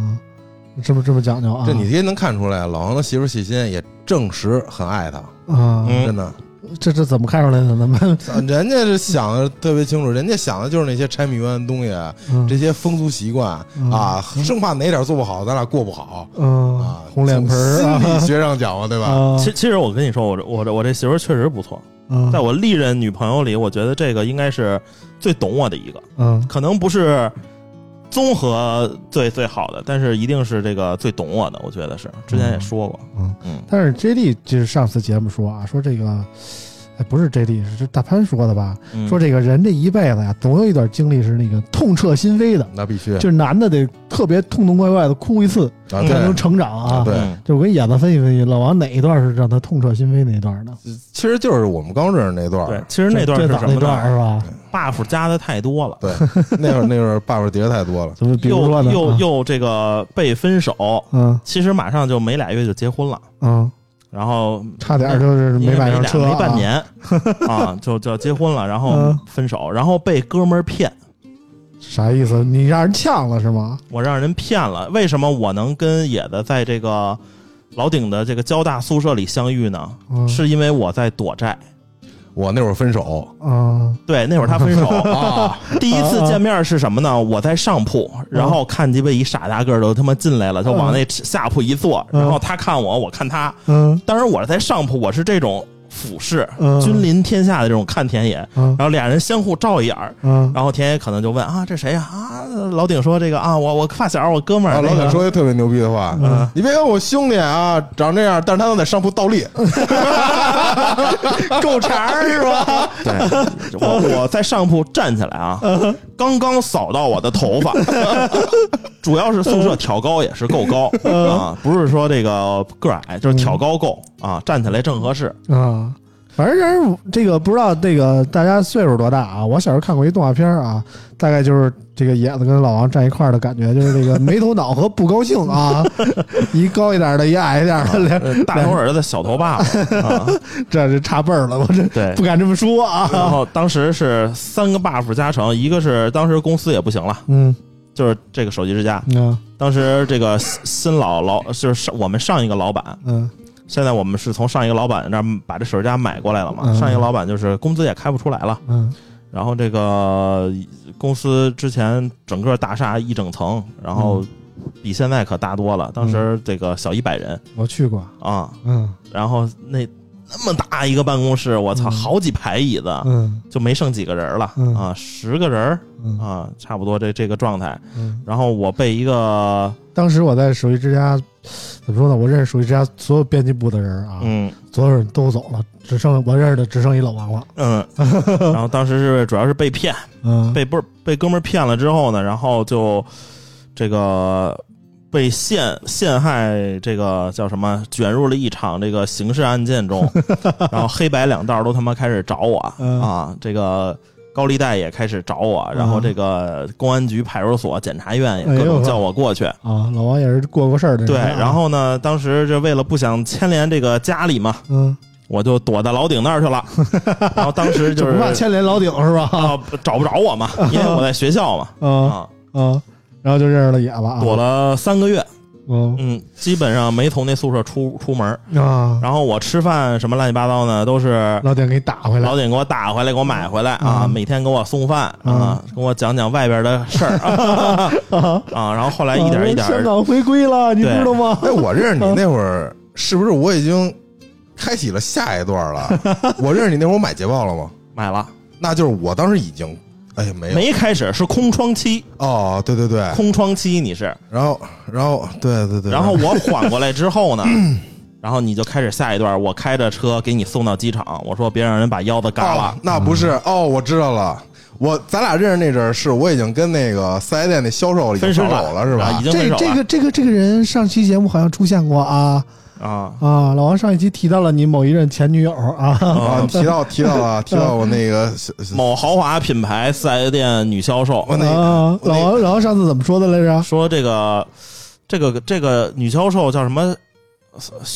这么这么讲究啊？这你爹能看出来，老王的媳妇儿细心，也证实很爱他，啊，嗯真的。这这怎么看出来的？咱们 人家是想的特别清楚，人家想的就是那些柴米油盐的东西，嗯这些风俗习惯嗯啊，生怕哪点做不好，咱俩过不好嗯啊。红脸盆儿从心理啊学上讲嘛，对吧？啊其其实我跟你说，我这我这我这媳妇儿确实不错，嗯在我历任女朋友里，我觉得这个应该是最懂我的一个，嗯可能不是综合最最好的，但是一定是这个最懂我的，我觉得是。之前也说过，嗯。嗯，但是 J D 就是上次节目说啊，说这个，哎，不是 J D，是大潘说的吧？嗯说这个人这一辈子呀，总有一段经历是那个痛彻心扉的，那必须就是男的得特别痛痛快快的哭一次才能。成长啊。对嗯就我跟野子分析分析，老王哪一段是让他痛彻心扉那一段呢？其实就是我们刚认识那段对，其实那段是什么呢段是吧？？buff 加的太多了。对，那会儿那会儿 buff 叠的太多了，怎么比如又说呢？又又又这个被分手，嗯其实马上就没俩月就结婚了，嗯，然后差点就是因为买上车、没半年 啊，就就要结婚了，然后嗯分手，然后被哥们儿骗，啥意思？你让人呛了是吗？我让人骗了。为什么我能跟野子在这个老顶的这个交大宿舍里相遇呢？嗯是因为我在躲债。我那会儿分手。啊。对，那会儿他分手。啊，第一次见面是什么呢？我在上铺，然后看鸡巴一傻大个儿都他妈进来了，就往那下铺一坐，嗯然后他看我，我看他。嗯当然我是在上铺，我是这种俯视，嗯。君临天下的这种看田野，嗯。然后俩人相互照一眼儿，嗯。然后田野可能就问啊，这谁呀？啊，老顶说这个啊，我我发小，我哥们儿。啊，老那个板说一特别牛逼的话，嗯。你别看我兄弟啊长这样，但是他能在上铺倒立，够长是吧？对，我我在上铺站起来啊，刚刚扫到我的头发，主要是宿舍挑高也是够高啊，不是说这个个儿矮，就是挑高够啊，站起来正合适。啊，反正这个不知道这个大家岁数多大啊？我小时候看过一动画片啊，大概就是这个野子跟老王站一块儿的感觉，就是这个没头脑和不高兴啊，一高一点的，一矮一点的，大头儿子小头爸爸啊，这是差辈儿了，我这对不。敢这么说啊。然后当时是三个 buff 加成，一个是当时公司也不行了，嗯就是这个手机之家。嗯当时这个新新老老就是上我们上一个老板，嗯现在我们是从上一个老板那儿把这手机支架买过来了嘛。嗯。上一个老板就是工资也开不出来了，嗯。然后这个公司之前整个大厦一整层，然后比现在可大多了。当时这个小一百人。我去过，啊，嗯。然后那那么大一个办公室，我操，嗯。好几排椅子，嗯。就没剩几个人了。嗯。啊，十个人嗯。啊，差不多这这个状态。嗯。然后我被一个当时我在手机之家，怎么说呢？我认识手机之家所有编辑部的人啊，嗯所有人都走了，只剩我认识的只剩一老王了。嗯，然后当时是主要是被骗，嗯被不是被哥们儿骗了之后呢，然后就这个被陷陷害，这个叫什么？卷入了一场这个刑事案件中，然后黑白两道都他妈开始找我、嗯啊，这个。高利贷也开始找我，然后这个公安局、派出所、检察院也各种叫我过去。啊，老王也是过过事儿的对，啊。然后呢，当时就为了不想牵连这个家里嘛，嗯，我就躲在老顶那儿去了。然后当时就就是不怕牵连老顶是吧？啊，找不着我嘛，因为我在学校嘛，啊啊，啊，然后就认识了野了啊。躲了三个月，嗯嗯，基本上没从那宿舍出出门。啊，然后我吃饭什么乱七八糟呢，都是老点给你打回来老。点给我打回来，给我买回来啊，嗯每天给我送饭嗯啊，跟我讲讲外边的事儿啊 啊，然后后来一点一点香港回归了，你知道吗？哎，我认识你那会儿，是不是我已经开启了下一段了？我认识你那会儿，我买捷豹了吗？买了，那就是我当时已经，哎呀，没有。没开始是空窗期，哦，对对对，空窗期你是，然后然后对对对，然后我缓过来之后呢。然后你就开始下一段，我开着车给你送到机场，我说别让人把腰子嘎哦了，，那不是哦，我知道了。我咱俩认识那阵儿，是我已经跟那个四 S 店那销售已经分手手了，是吧？啊已？经分手了。这这个这个这个人上期节目好像出现过啊啊啊！老王上一期提到了你某一任前女友啊，啊，提到提到了 提到我那个某豪华品牌四 S 店女销售我那个啊，老王老王上次怎么说的来着？说这个这个这个女销售叫什么雪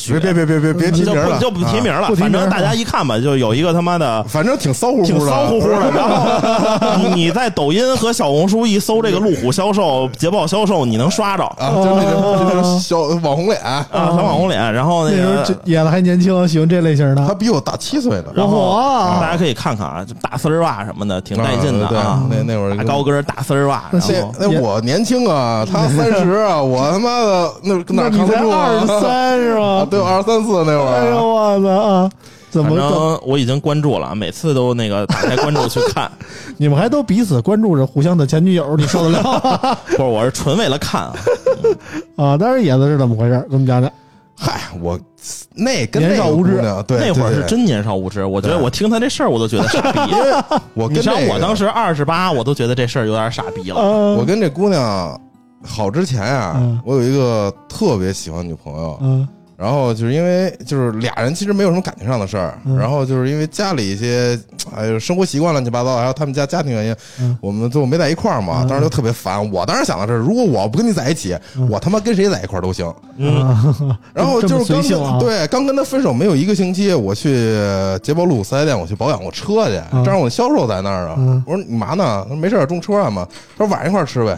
别别别别别别提就名了，不就不提名啊了，反正大家一看吧，就有一个他妈的反正挺骚乎乎的，挺骚乎乎的。然后你你在抖音和小红书一搜这个路虎销售、捷豹销售，你能刷着啊，就那种就那种小网红脸，啊，小网红脸。然后那个这野子还年轻，喜欢这类型的。他比我大七岁呢。然后大家可以看看啊，就大丝袜什么的，挺带劲的对啊。那那会儿大高跟儿大丝袜，然那后那我年轻啊，他 三十啊，我他妈的那哪那你才扛得住啊？二十三是啊，吧？对，二三四那会儿哎呦，我操啊！怎么怎么正我已经关注了，每次都那个打开关注去看。你们还都彼此关注着互相的前女友，你受得了 不是，我是纯为了看啊。啊？当然野子是怎么回事？给我们讲讲。嗨，我那跟年少无知对，那会儿是真年少无知，我觉得我听他这事儿，我都觉得傻逼。我你像我当时二十八，我都觉得这事儿有点傻逼了。嗯我跟这姑娘好之前啊嗯，我有一个特别喜欢女朋友，嗯然后就是因为就是俩人其实没有什么感情上的事儿，嗯然后就是因为家里一些哎呦生活习惯乱七八糟，还有他们家家庭原因，嗯我们最后没在一块儿嘛，嗯当时就特别烦。我当时想的是，如果我不跟你在一起，嗯我他妈跟谁在一块儿都行。嗯，啊然后这么就是刚对刚跟他分手没有一个星期，我去捷豹路四 S 店我去保养我车去，嗯正好我销售在那儿啊嗯，我说你嘛呢？他说没事儿中车饭嘛。他说晚上一块儿吃呗。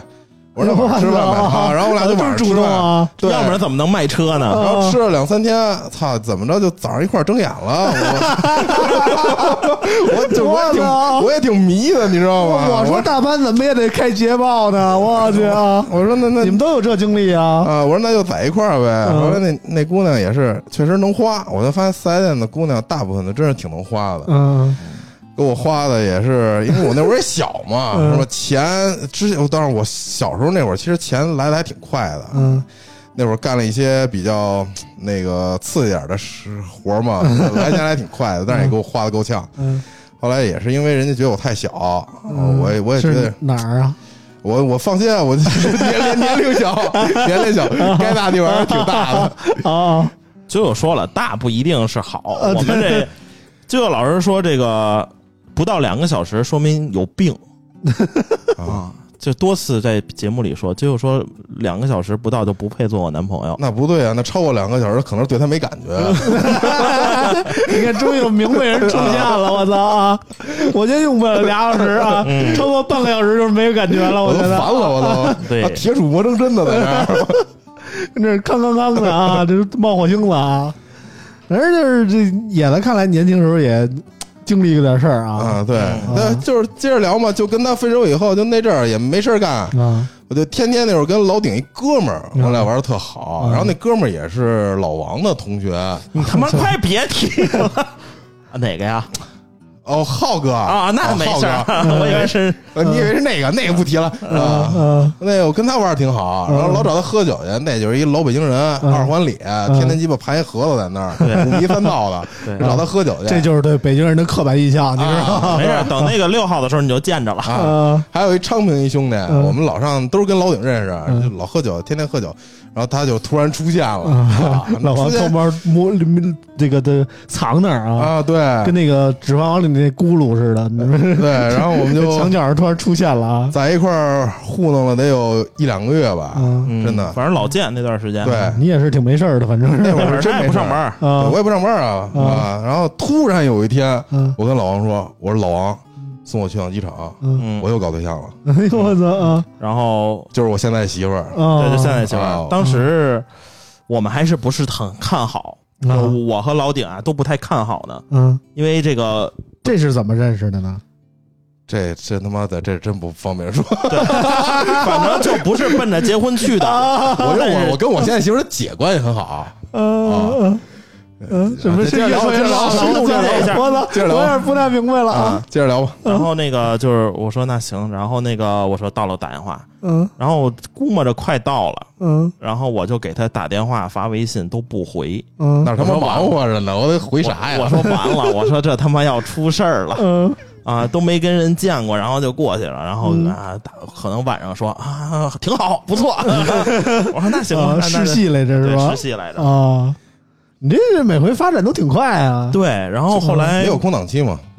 我说那吃饭呗我操啊，然后我俩就晚上吃饭。啊！对，要不然怎么能卖车呢？然后吃了两三天，操，怎么着就早上一块儿睁眼了，我 我就我也挺我我也挺迷的，你知道吗？我说大班怎么也得开捷豹呢？我去啊！我说那那你们都有这经历啊？啊，我说那就在一块儿呗。嗯后来那那姑娘也是确实能花，我就发现四 S 店的姑娘大部分的真是挺能花的，嗯给我花的也是，因为我那会儿也小嘛，嗯是吧？钱之前，当然我小时候那会儿其实钱来的还挺快的，嗯那会儿干了一些比较那个刺激点的事活嘛，来钱还挺快的，但是也给我花的够呛。嗯，后来也是因为人家觉得我太小，我也我也觉得哪儿啊？我我放心啊，我 年龄年龄小，年龄小，该大地方还是挺大的。啊就有说了，大不一定是好。呃我们这就有老师说，这个不到两个小时说明有病 啊。就多次在节目里说，就说两个小时不到就不配做我男朋友。那不对啊，那超过两个小时可能对他没感觉。你看，终于有明白人出现了！我操啊！我觉得用不了俩小时啊，超过半个小时就是没有感觉了。我觉得都烦了，我都对啊铁杵磨成针的在这儿。跟这康康康的啊，这是冒火星子啊！反正就是这演的，看来年轻时候也经历过点事儿啊。啊，对，嗯那就是接着聊嘛，就跟他分手以后，就那阵儿也没事儿干，啊。我就天天那会儿跟老顶一哥们儿，嗯我俩玩的特好。嗯然后那哥们儿也是老王的同学，你他妈快别提了，啊 哪个呀？哦，浩哥啊，那没事我以为是呃你以为是那个？那个不提了啊。啊那个我跟他玩的挺好，然后老找他喝酒去，那就是一老北京人，嗯二环里，天天鸡巴盘一盒子在那儿，五迷三道的，对找他喝酒去。这就是对北京人的刻板印象，你知道吗？没事儿，等那个六号的时候你就见着了。还有一昌平一兄弟，嗯我们老上都是跟老顶认识，老喝酒，天天喝酒，然后他就突然出现了，老王偷摸摸这个的藏那儿啊，啊，对。跟那个《指环王》里那咕噜似的，对，然后我们就 墙角上突然出现了啊！在一块儿糊弄了得有一两个月吧，真的。反正老见那段时间。对。你也是挺没事儿的，反正是。那会儿真也不上班我也不上班啊啊。啊，然后突然有一天，嗯我跟老王说，我说老王送我去趟机场，嗯，嗯我，又搞对象了，哎呦我操啊。然后就是我现在媳妇儿，啊！对，就现在媳妇儿，当时我们还是不是很看好，我和老顶啊都不太看好呢，嗯，因为这个这是怎么认识的呢？这这他妈的这真不方便说，反正就不是奔着结婚去的。我跟我我跟我现在媳妇儿的姐关系很好，嗯嗯，什么是接着聊接着了解一下我操，接着聊。我有点不太明白了啊。啊！，接着聊吧，然后那个就是我说那行，然后那个我说到了打电话，嗯。然后估摸着快到了，嗯。然后我就给他打电话发微信都不回，嗯。那他妈忙活着呢，我得回啥呀？我说完了，我说这他妈要出事儿了嗯。啊，都没跟人见过，然后就过去了，然后嗯。啊，打可能晚上说啊挺好，不错，我说那行吧啊，，那试戏来着是吧？对试？戏来着，啊，你这每回发展都挺快啊！对，然后后来没有空档期嘛，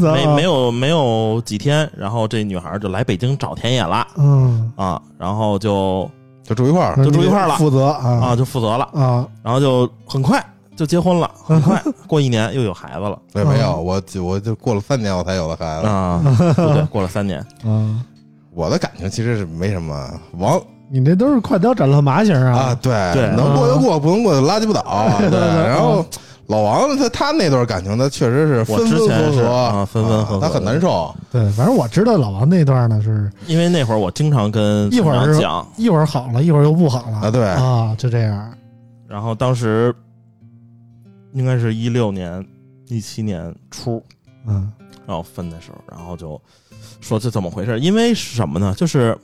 没没有没有几天，然后这女孩就来北京找田野了。嗯。啊，然后就就住一块儿。就住一块儿了。负责啊，啊就负责了，啊。然后就很快就结婚了，很快 过一年又有孩子了。对，没有，我我就过了三年我才有的孩子。啊，对对，过了三年，啊！我的感情其实是没什么，王你那都是快刀斩乱麻型啊，啊！对，对能过就过，不能过就拉鸡巴倒。对，对对然后老王他他那段感情，他确实是我分分之前是合合啊分分合合他很难受。对，反正我知道老王那段呢是因为那会儿我经常跟一会儿讲，一会儿好了，一会儿又不好了啊对啊，就这样。然后当时应该是一六年、一七年初，嗯然后分的时候，然后就说这怎么回事？因为是什么呢？就是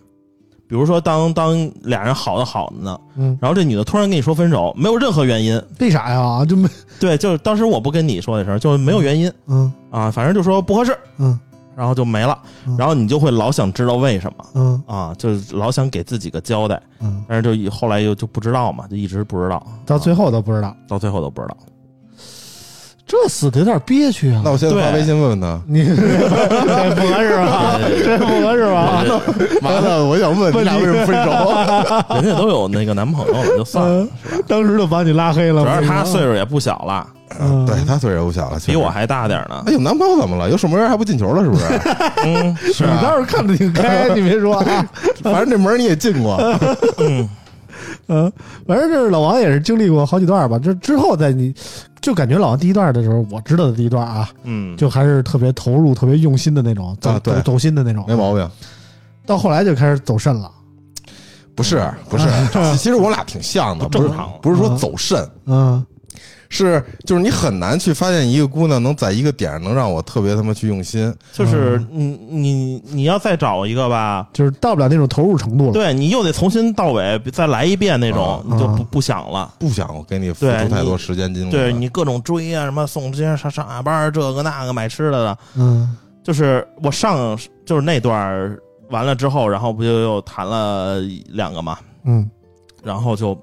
比如说当当俩人好的好的呢，嗯，然后这女的突然跟你说分手，没有任何原因。为啥呀？就没对，就是当时我不跟你说的时候，就是没有原因。嗯。啊，反正就说不合适，嗯。然后就没了。嗯。然后你就会老想知道为什么。嗯。啊，就是老想给自己个交代，嗯，但是就以后来又就不知道嘛，就一直不知道，到最后后都不知道，到最后都不知道。这死的有点憋屈啊那！我现在发微信问问他，你这不合适吧？这不合适吧？麻烦，我想问你俩为什么分手？人家都有那个男朋友了，就算了，是吧？当时就把你拉黑了。主要是他岁数也不小了，嗯对他岁数也不小了，比我还大点呢哎。有男朋友怎么了？有守门员还不进球了？是不是？嗯，是你啊，倒是看得挺开，你别说啊。反正这门你也进过，嗯，嗯，反正这老王也是经历过好几段吧。这之后在你就感觉老王第一段的时候，我知道的第一段啊，嗯，就还是特别投入、特别用心的那种，走啊对。走走心的那种。没毛病。到后来就开始走肾了。不是不是，其实我俩挺像的，不是不正常。不是说走肾，嗯是就是你很难去发现一个姑娘能在一个点上能让我特别他妈去用心。就是你你你要再找一个吧，就是到不了那种投入程度了。对你又得从新到尾再来一遍那种，啊你就不啊不想了。不想给你付出太多时间精力。对你各种追啊，什么送这些上上下班儿这个那个买吃的的，嗯就是我上就是那段儿完了之后，然后不就又谈了两个嘛，嗯然后就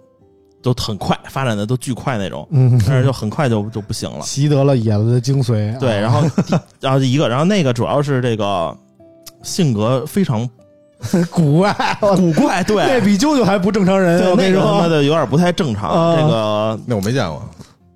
都很快发展的都巨快那种，嗯，但是就很快就就不行了。习得了野子的精髓。对，啊然后然后一个，然后那个主要是这个性格非常 古怪，古怪，那对。比舅舅还不正常人。对，我跟你那个他妈，的有点不太正常。啊这个那我没见过。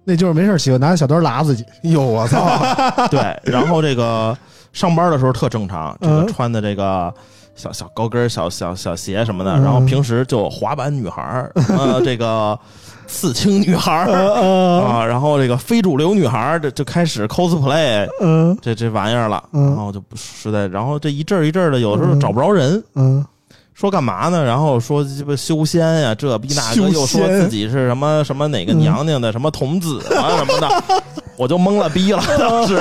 那就是没事喜欢拿小刀剌自己。哟，我操！对，然后这个上班的时候特正常，这个嗯穿的这个小小高跟、小小小鞋什么的，嗯然后平时就滑板女孩儿，呃，这个 刺青女孩儿呃啊，然后这个非主流女孩儿，这就开始 cosplay 嗯。这这玩意儿了，嗯。然后就不实在，然后这一阵儿一阵儿的，有时候找不着人。嗯。说干嘛呢？然后说鸡巴修仙呀，这逼那修个，又说自己是什么什么哪个嗯。娘娘的什么童子啊什么的，我就懵了逼了，当时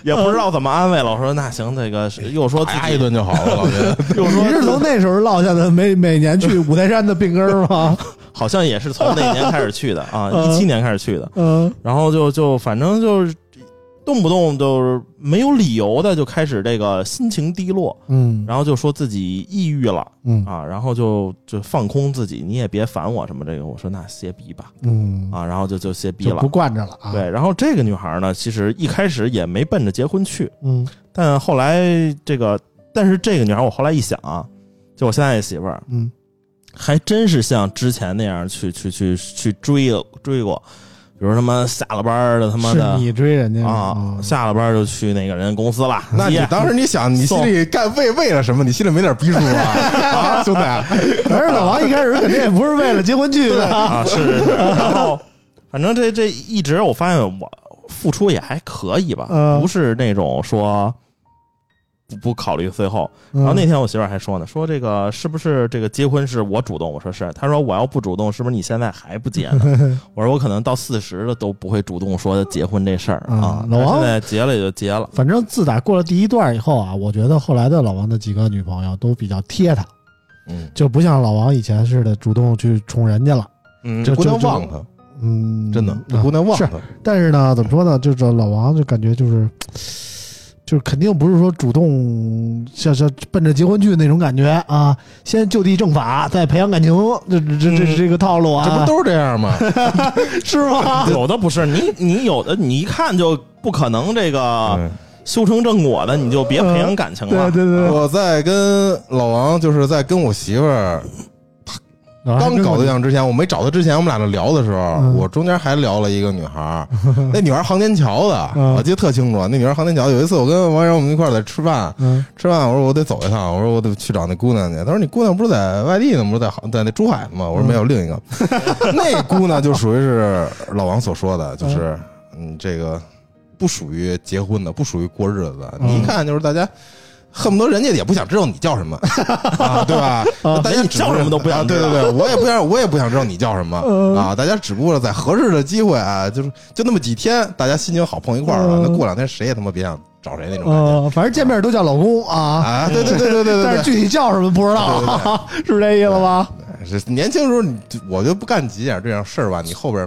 也不知道怎么安慰了。我说那行，这个又说自己打一顿就好了，老岳。又说你是从那时候落下的每每年去五台山的病根吗？好像也是从那年开始去的啊，嗯一七年开始去的，嗯然后就就反正就是动不动就是没有理由的就开始这个心情低落，嗯然后就说自己抑郁了嗯啊，然后就就放空自己，你也别烦我什么这个。我说那歇逼吧嗯啊，然后就就歇逼了就不。惯着了啊。对，，然后这个女孩呢，其实一开始也没奔着结婚去，嗯但后来这个，但是这个女孩我后来一想啊，就我现在这媳妇儿，嗯还真是像之前那样去去去去追追过，比如他妈下了班的他妈的你追人家啊，嗯下了班就去那个人公司了。那你当时你想，你心里干为为了什么？你心里没点逼数啊？啊，兄弟，反正老王一开始肯定也不是为了结婚去的。啊，是是是，然后反正这这一直我发现我付出也还可以吧，嗯不是那种说不不考虑最后。然然后那天我媳妇儿还说呢，说这个是不是这个结婚是我主动？我说是。她说我要不主动，是不是你现在还不结呢？我说我可能到四十了都不会主动说结婚这事儿啊啊。老王但现在结了也就结了，反正自打过了第一段以后啊，我觉得后来的老王的几个女朋友都比较贴他，嗯，就不像老王以前似的主动去宠人家了。嗯就姑娘忘他，嗯，真的，这啊是姑娘忘他。但是呢，怎么说呢？就是老王就感觉就是，就是肯定不是说主动像像奔着结婚去那种感觉啊，先就地正法，再培养感情，这这这这这个套路啊，这不都是这样吗？是吗？有的不是你，你有的你一看就不可能这个嗯修成正果的，你就别培养感情了。对对对，我在跟老王，就是在跟我媳妇儿，刚搞对象之前，我没找她之前，我们俩在聊的时候，嗯我中间还聊了一个女孩，那女孩航天桥的，嗯我记得特清楚。那女孩航天桥，有一次我跟王源我们一块儿在吃饭，嗯吃饭我说我得走一趟，我说我得去找那姑娘去。他说你姑娘不是在外地呢，不是在杭在那珠海呢吗？我说没有，另一个，那姑娘就属于是老王所说的，就是嗯，这个不属于结婚的，不属于过日子的。你一看就是大家。恨不得人家也不想知道你叫什么 啊，对吧？大家叫什么都不想啊对知道对对，我也不想，我也不想知道你叫什么嗯啊。大家只不过在合适的机会啊，就是就那么几天，大家心情好碰一块儿了。嗯那过两天谁也他妈别想找谁那种感觉呃，反正见面都叫老公啊，啊！对对对对对但是具体叫什么不知道，是这意思吧？年轻时候你我就不干几件这样事儿吧，你后边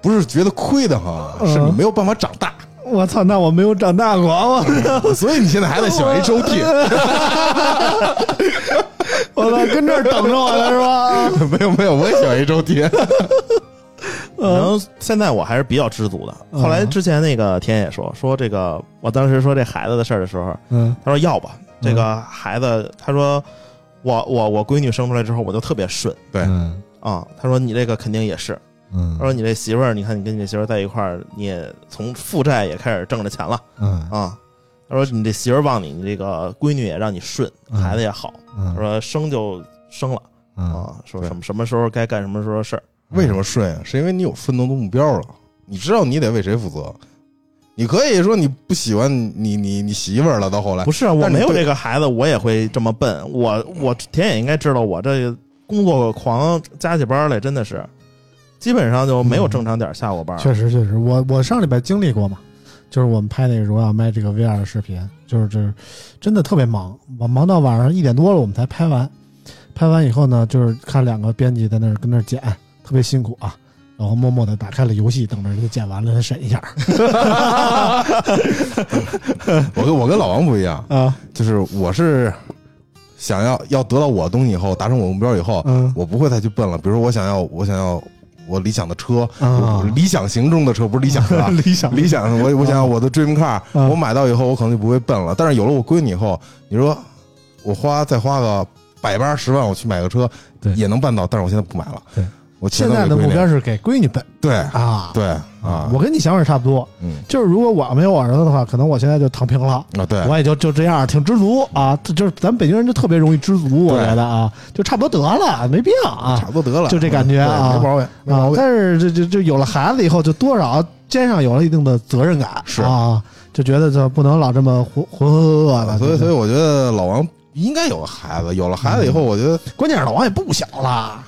不是觉得亏的慌，嗯是你没有办法长大，我操，那我没有长大过，我所以你现在还在喜欢 H O T。我操，跟这儿等着我呢是吧？没有没有，我也喜欢 H O T。然后现在我还是比较知足的。嗯后来之前那个田野说说这个，我当时说这孩子的事儿的时候，嗯他说要吧，这个孩子，他说我我我闺女生出来之后，我就特别顺对嗯啊。他说你这个肯定也是，嗯他说你这媳妇儿，你看你跟你这媳妇儿在一块儿，你也从负债也开始挣着钱了嗯啊。他说你这媳妇儿旺你，你这个闺女也让你顺，嗯孩子也好。他说生就生了啊，说什么什么时候该干什么时候的事儿。为什么顺啊？是因为你有奋斗的目标了，你知道你得为谁负责。你可以说你不喜欢你你你媳妇儿了，到后来不是啊，我没有这个孩子，我也会这么笨。我我田野应该知道，我这工作狂加起班来，真的是基本上就没有正常点儿下过班。确实确实，我我上礼拜经历过嘛，就是我们拍那个荣耀麦这个 VR 的视频，就是就是真的特别忙，我忙到晚上一点多了我们才拍完，拍完以后呢，就是看两个编辑在那儿跟那儿剪，特别辛苦啊。然后默默的打开了游戏，等着人家剪完了再审一下 我跟我跟老王不一样，啊。就是我是想要要得到我的东西以后，达成我目标以后，嗯我不会再去奔了。比如说我想要我想要我理想的车，嗯理想型中的车，不是理想的啊。理想。理想，我我想要我的 dream car，、啊。我买到以后，我可能就不会笨了。但是有了我闺女以后，你说我花再花个百八十万，我去买个车也能办到，但是我现在不买了。对，我现在的目标是是给闺女奔对啊。对啊，我跟你想法差不多，嗯就是如果我没有我儿子的话，可能我现在就躺平了。啊对，我也就就这样，挺知足啊。这就是咱北京人就特别容易知足，我觉得啊，就差不多得了，没必要啊差不多得了，就这感觉啊没毛病，没毛。病。啊但是这这这有了孩子以后，就多少肩上有了一定的责任感，是啊，就觉得这不能老这么浑浑浑噩噩的。所以，所以以我觉得老王应该有个孩子。有了孩子以后，我觉得关键是老王也不小了，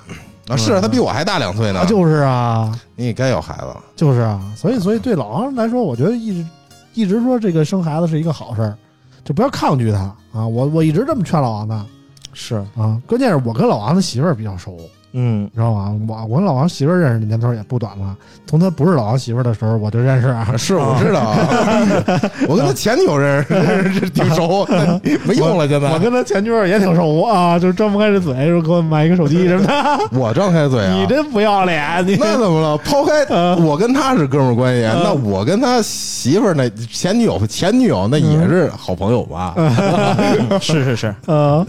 啊，是啊他比我还大两岁呢啊，，就是啊，你也该有孩子了。就是啊，所以所以对老王来说，我觉得一直一直说这个生孩子是一个好事儿，就不要抗拒他啊。我我一直这么劝老王的是，啊。关键是我跟老王的媳妇儿比较熟，嗯你知道吗？我我跟老王媳妇儿认识的年头也不短了，从他不是老王媳妇儿的时候我就认识啊。是我知道，我跟他前女友认识 挺熟，没用了。现在我跟他前女友也挺熟啊，就是张不开这嘴，说给我买一个手机什么的。我张开嘴啊，你真不要脸，你那怎么了？抛开嗯我跟他是哥们儿关系，嗯那我跟他媳妇儿那前女友前女友那也是好朋友吧？是是是。呃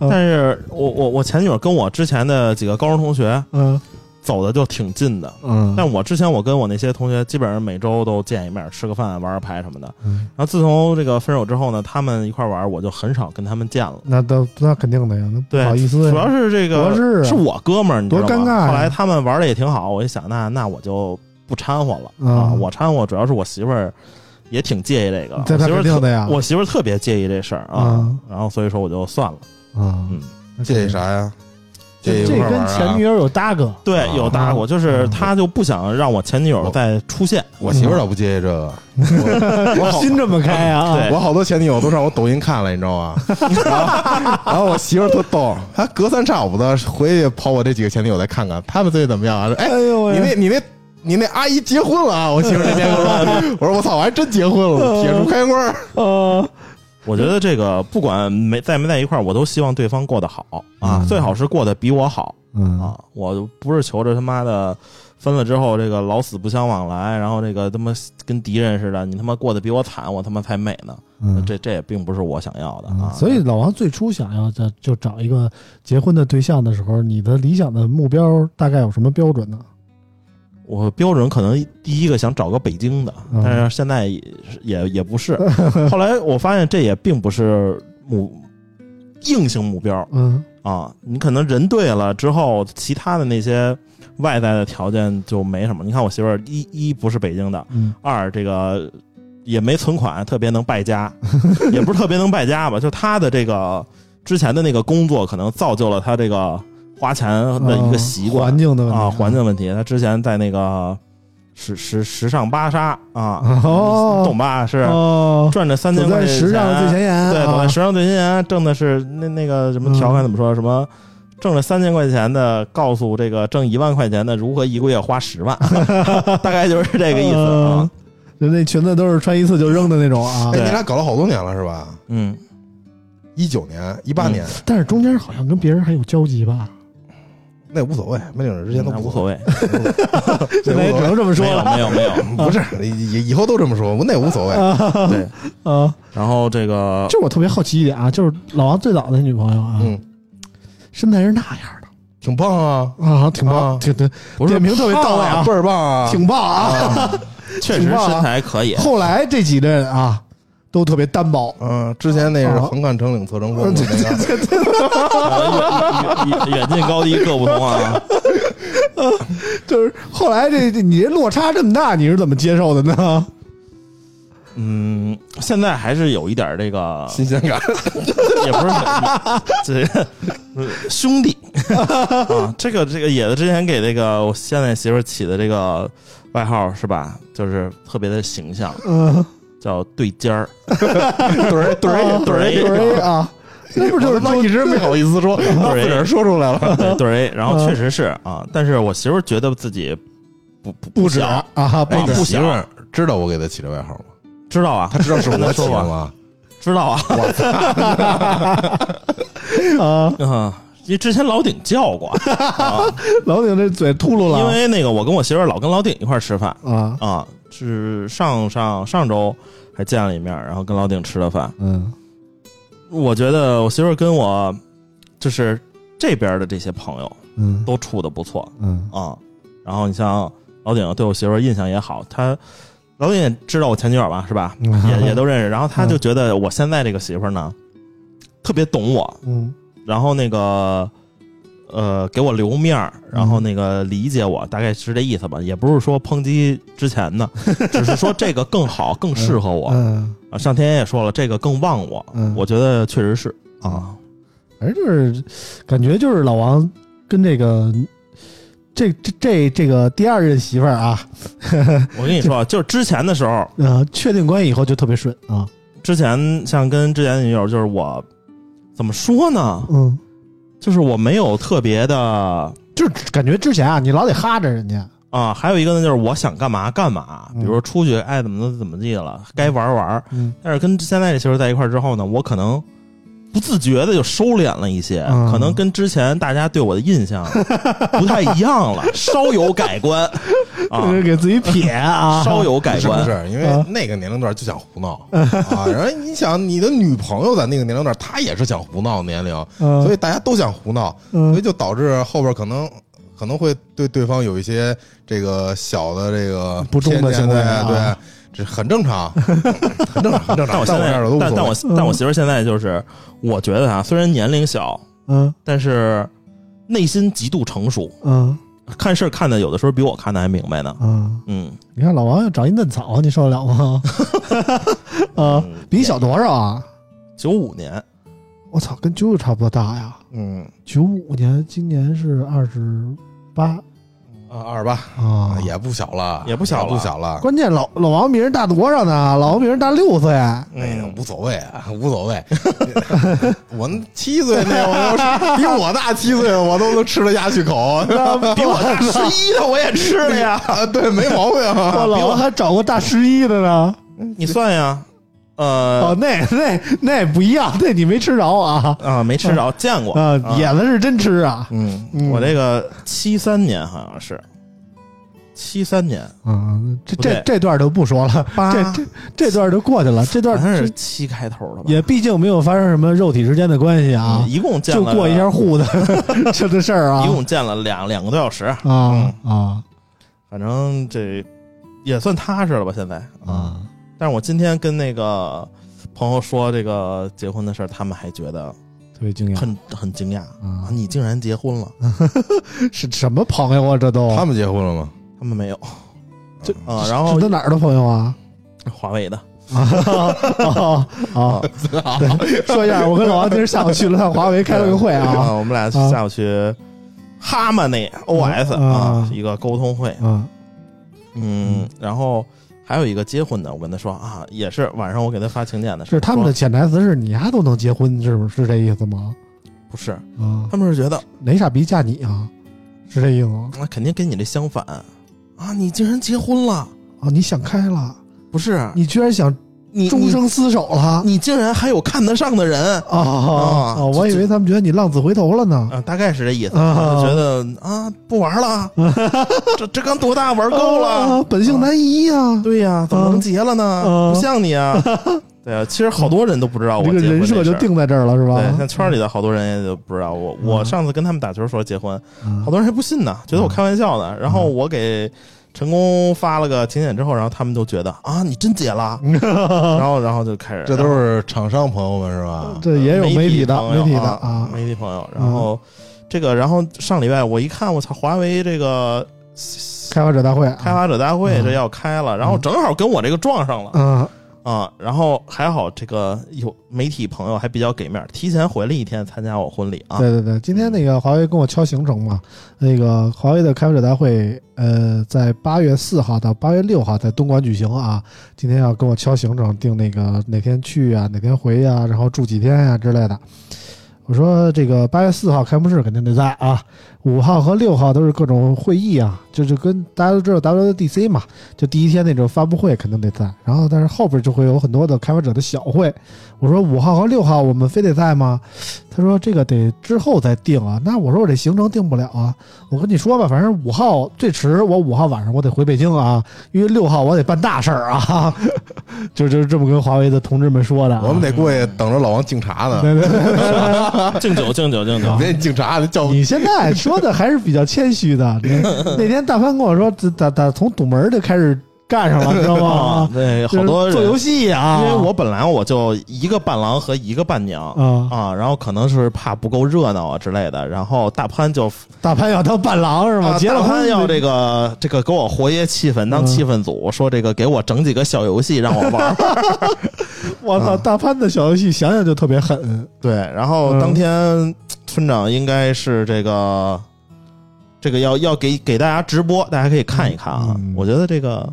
嗯。但是我我我前女友跟我之前的几个高中同学嗯。走的就挺近的，嗯。但我之前我跟我那些同学基本上每周都见一面，吃个饭、玩个牌什么的。嗯，然后自从这个分手之后呢，他们一块玩，我就很少跟他们见了。那都那肯定的呀，那不对好意思呀，主要是这个是我哥们儿，你知道吗多尴尬呀。后来他们玩的也挺好，我一想，那那我就不掺和了、嗯。啊。我掺和主要是我媳妇儿也挺介意这个，媳妇儿我媳妇儿特别介意这事儿啊。嗯。然后所以说我就算了。啊嗯，介意？啥呀？介意这跟一块儿玩啊前女？友有搭个，对，啊有搭过，就是嗯他就不想让我前女友再出现。我媳妇儿倒不介意这个，我我好心这么开啊？对我好多前女友都上我抖音看了，你知道吗？然后然后我媳妇儿特逗，她隔三差五的回去跑我这几个前女友再看看，他们最近怎么样啊？说哎，哎呦喂，你那你那你那阿姨结婚了啊？我媳妇儿那天跟我说，我说我操，我还真结婚了，铁树开花儿。呃我觉得这个不管没在没在一块儿，我都希望对方过得好啊，嗯最好是过得比我好嗯啊。我不是求着他妈的分了之后这个老死不相往来，然后这个他妈跟敌人似的，你他妈过得比我惨，我他妈才美呢。嗯，这这也并不是我想要的嗯啊。所以老王最初想要在就找一个结婚的对象的时候，你的理想的目标大概有什么标准呢？我标准可能第一个想找个北京的，嗯但是现在也也也不是。后来我发现这也并不是目硬性目标嗯啊，你可能人对了之后，其他的那些外在的条件就没什么。你看我媳妇儿一一不是北京的，嗯二这个也没存款，特别能败家，也不是特别能败家吧，就她的这个之前的那个工作，可能造就了她这个花钱的一个习惯。嗯环境的问题啊，环境问题。他之前在那个时时时尚芭莎啊，哦懂吧？是哦，赚着三千块钱，时尚最前沿，对，走啊在时尚最前沿，挣的是那那个什么调侃怎么说？什么挣了三千块钱的，告诉这个挣一万块钱的如何一个月花十万，大概就是这个意思啊嗯。人那裙子都是穿一次就扔的那种啊哎，。你俩搞了好多年了是吧？嗯，一九年、一八年，但是中间好像跟别人还有交集吧？那无所谓，没领证之前都 无所谓，现在也只能这么说没有了没有没有，不是以以后都这么说，那无所谓。对。啊。然后这个就我特别好奇一点啊，就是老王最早的女朋友啊，嗯，身材是那样的挺棒啊，啊，挺棒，啊挺挺点评特别到位啊倍，儿棒啊，挺棒啊。确实身材可以，后来这几任啊，都特别单薄，嗯，之前那是啊横看成岭侧成峰 远远远近高低各不同啊。就是后来这这你这落差这么大，你是怎么接受的呢？嗯，现在还是有一点这个，新鲜感。也不是这兄弟啊。这个这个野子之前给这个我现在媳妇起的这个外号是吧？就是特别的形象，嗯，叫对尖儿。对儿对儿对儿对啊，那不就是我一直没好意思说，自个儿说出来了。对对，然后确实是啊，但是我媳妇儿觉得自己不不不止小啊，不不小。媳妇儿知道我给他起这外号吗？知道啊，他知道是我起的吗？知道啊，我啊，嗯，因为之前老顶叫过。啊，老顶这嘴秃噜了，因为那个我跟我媳妇儿老跟老顶一块儿吃饭。啊，啊，是上上上周还见了一面，然后跟老顶吃了饭。嗯我觉得我媳妇儿跟我就是这边的这些朋友嗯都处的不错嗯啊。然后你像老顶对我媳妇儿印象也好，他老顶也知道我前女友吧，是吧？嗯也也都认识。然后他就觉得我现在这个媳妇儿呢，特别懂我，嗯然后那个呃给我留面儿，然后那个理解我，大概是这意思吧。也不是说抨击之前的，只是说这个更好，更适合我嗯，啊。上天也说了，这个更旺我，嗯我觉得确实是啊。反正就是感觉就是老王跟这个这这这这个第二任媳妇儿啊，我跟你说，就是之前的时候，呃，确定关系以后就特别顺啊，之前像跟之前的女友，就是我怎么说呢？嗯，就是我没有特别的就是感觉之前啊，你老得哈着人家，啊，还有一个呢，就是我想干嘛干嘛，比如说出去爱怎么怎么地了，该玩玩。嗯。但是跟现在这媳妇在一块儿之后呢，我可能不自觉的就收敛了一些，嗯可能跟之前大家对我的印象 不太一样了，稍有改观啊，就是给自己撇啊，稍有改观。是不是？因为那个年龄段就想胡闹啊。然后你想，你的女朋友在那个年龄段，她也是想胡闹的年龄，嗯，所以大家都想胡闹，所以嗯就导致后边可能可能会对对方有一些这个小的这个不忠的偏见对行为啊对，这 很正常，很正常，很正常。但我现在在我这儿但但我。但我媳妇现在就是，我觉得啊，虽然年龄小，嗯但是内心极度成熟，嗯看事儿看的有的时候比我看的还明白呢。嗯，嗯，你看老王要长一嫩草，你受得了吗？啊，嗯比你小多少啊？九五年，我操，跟啾啾差不多大呀！嗯九五年，今年是二十八啊，二十八啊，也不小了，也不小了不小了。关键老老王比人大多少呢？老王比人大六岁，哎呀，无所谓，啊，无所谓。我那七岁那我都比我大七岁，我都能吃得下去口。比我大十一的我也吃了呀。啊，对，没毛病。老王还找过大十一的呢。你算呀，呃哦，那那那不一样，那你没吃着啊啊，没吃着，见过啊！野子是真吃啊！嗯，嗯我这个七三年好像是，七三年，啊，这这这段就不说了，八这这这段就过去了，这段是这七开头的吧？也毕竟没有发生什么肉体之间的关系啊嗯，一共见了就过一下户的就 这事儿啊一共见了两两个多小时，啊啊反正这也算踏实了吧？现在啊！但是我今天跟那个朋友说这个结婚的事儿，他们还觉得特别惊讶很很惊讶啊！你竟然结婚了？是什么朋友啊？这都他们结婚了吗？他们没有这啊。然后这都哪儿的朋友啊？华为的啊啊！对，说一下，我跟老王今儿下午去了趟华为，开了个会啊啊，我们俩下午去哈曼那 OS 啊啊，一个沟通会，啊嗯，然后还有一个结婚的，我跟他说啊，也是晚上我给他发请柬的时候，是他们的潜台词是你丫都能结婚，是不是是这意思吗？不是，啊，他们是觉得哪傻逼嫁你啊？是这意思吗？那肯定跟你这相反啊，你竟然结婚了，啊，你想开了，不是你居然想你终生厮守了你，竟然还有看得上的人啊我以为他们觉得你浪子回头了呢。啊，大概是这意思，觉得啊不玩了，这这刚多大玩够了，啊，本性难移呀。对呀，怎么能结了呢？啊不像你啊，对啊，其实好多人都不知道我这个人设就定在这儿了，是吧？对，像圈里的好多人也都不知道我。我嗯上次跟他们打球说结婚，嗯好多人还不信呢，觉得我开玩笑呢。然后我给陈功发了个请柬之后，然后他们都觉得啊，你真解了，然后然后就开始，这都是厂商朋友们是吧？这也有媒媒体的朋友媒体的啊啊，媒体朋友。然后这个，然后上礼拜我一看，我操，华为这个开发者大会，开发者大会嗯这要开了，然后正好跟我这个撞上了。嗯啊，然后还好这个有媒体朋友还比较给面，提前回了一天参加我婚礼啊。对对对，今天那个华为跟我敲行程嘛，那个华为的开发者大会，呃，在八月四号到八月六号在东莞举行啊。今天要跟我敲行程，定那个哪天去啊，哪天回呀、然后住几天呀、之类的。我说这个八月四号开幕式肯定得在啊，五号和六号都是各种会议啊，就是跟大家都知道 WWDC 嘛，就第一天那种发布会肯定得在，然后但是后边就会有很多的开发者的小会。我说五号和六号我们非得在吗？他说这个得之后再定啊。那我说我这行程定不了啊。我跟你说吧，反正五号最迟我五号晚上我得回北京啊，因为六号我得办大事儿啊。就就这么跟华为的同志们说的、啊。我们得过去等着老王敬茶呢。对对对，敬酒敬酒敬酒，别敬茶，那叫你现在说说的还是比较谦虚的。那天大帆跟我说，打打从堵门就开始干上了，知道啊吗？，对，好多人做游戏啊，因为我本来我就一个伴郎和一个伴娘啊，啊，然后可能是怕不够热闹啊之类的，然后大潘就大潘要当伴郎是吗？结了婚要这个这个给我活跃气氛，当嗯气氛组，说这个给我整几个小游戏让我玩儿。我操，大潘的小游戏想想就特别狠。对，然后嗯当天村长应该是这个这个要要给给大家直播，大家可以看一看啊。嗯我觉得这个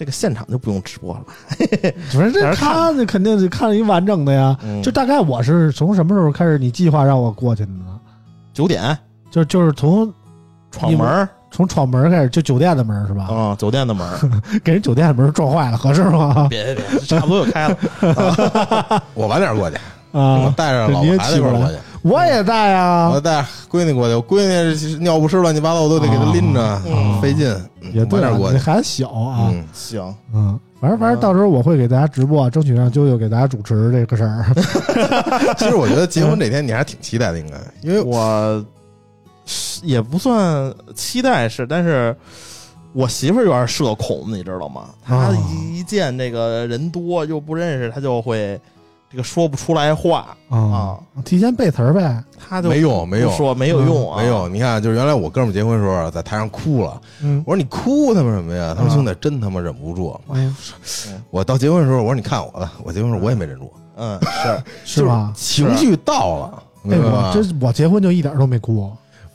这个现场就不用直播了吧？反正这看看肯定得看一完整的呀。嗯就大概我是从什么时候开始你计划让我过去的呢？九点就就是从闯门儿从闯门开始，就酒店的门是吧？啊，酒店的门儿，给人酒店的门撞坏了，合适吗？别别别，差不多就开了。我晚点过去，我啊，带着老婆孩子一块儿过去。我也带啊我，带闺女过去，我闺女尿不湿乱七八糟，我都得给她拎着，嗯费劲。嗯也对啊，晚点过去。你孩子小啊，嗯，行，嗯，反正反正到时候我会给大家直播，争取让啾啾给大家主持这个事儿。其实我觉得结婚这天你还挺期待的，应该，因为我是也不算期待是，但是我媳妇儿有点社恐，你知道吗？她哦一见这个人多又不认识，她就会这个说不出来话啊啊，提前背词儿呗。他就没用没用说没有用啊，没有。你看，就是原来我哥们结婚的时候，在台上哭了。嗯我说你哭他妈什么呀？他说啊兄弟，真他妈忍不住。嗯，我到结婚的时候，我说你看我的，我结婚的时候我也没忍住，嗯是 是吧？情绪到了，哎，明白吗我？这我结婚就一点都没哭，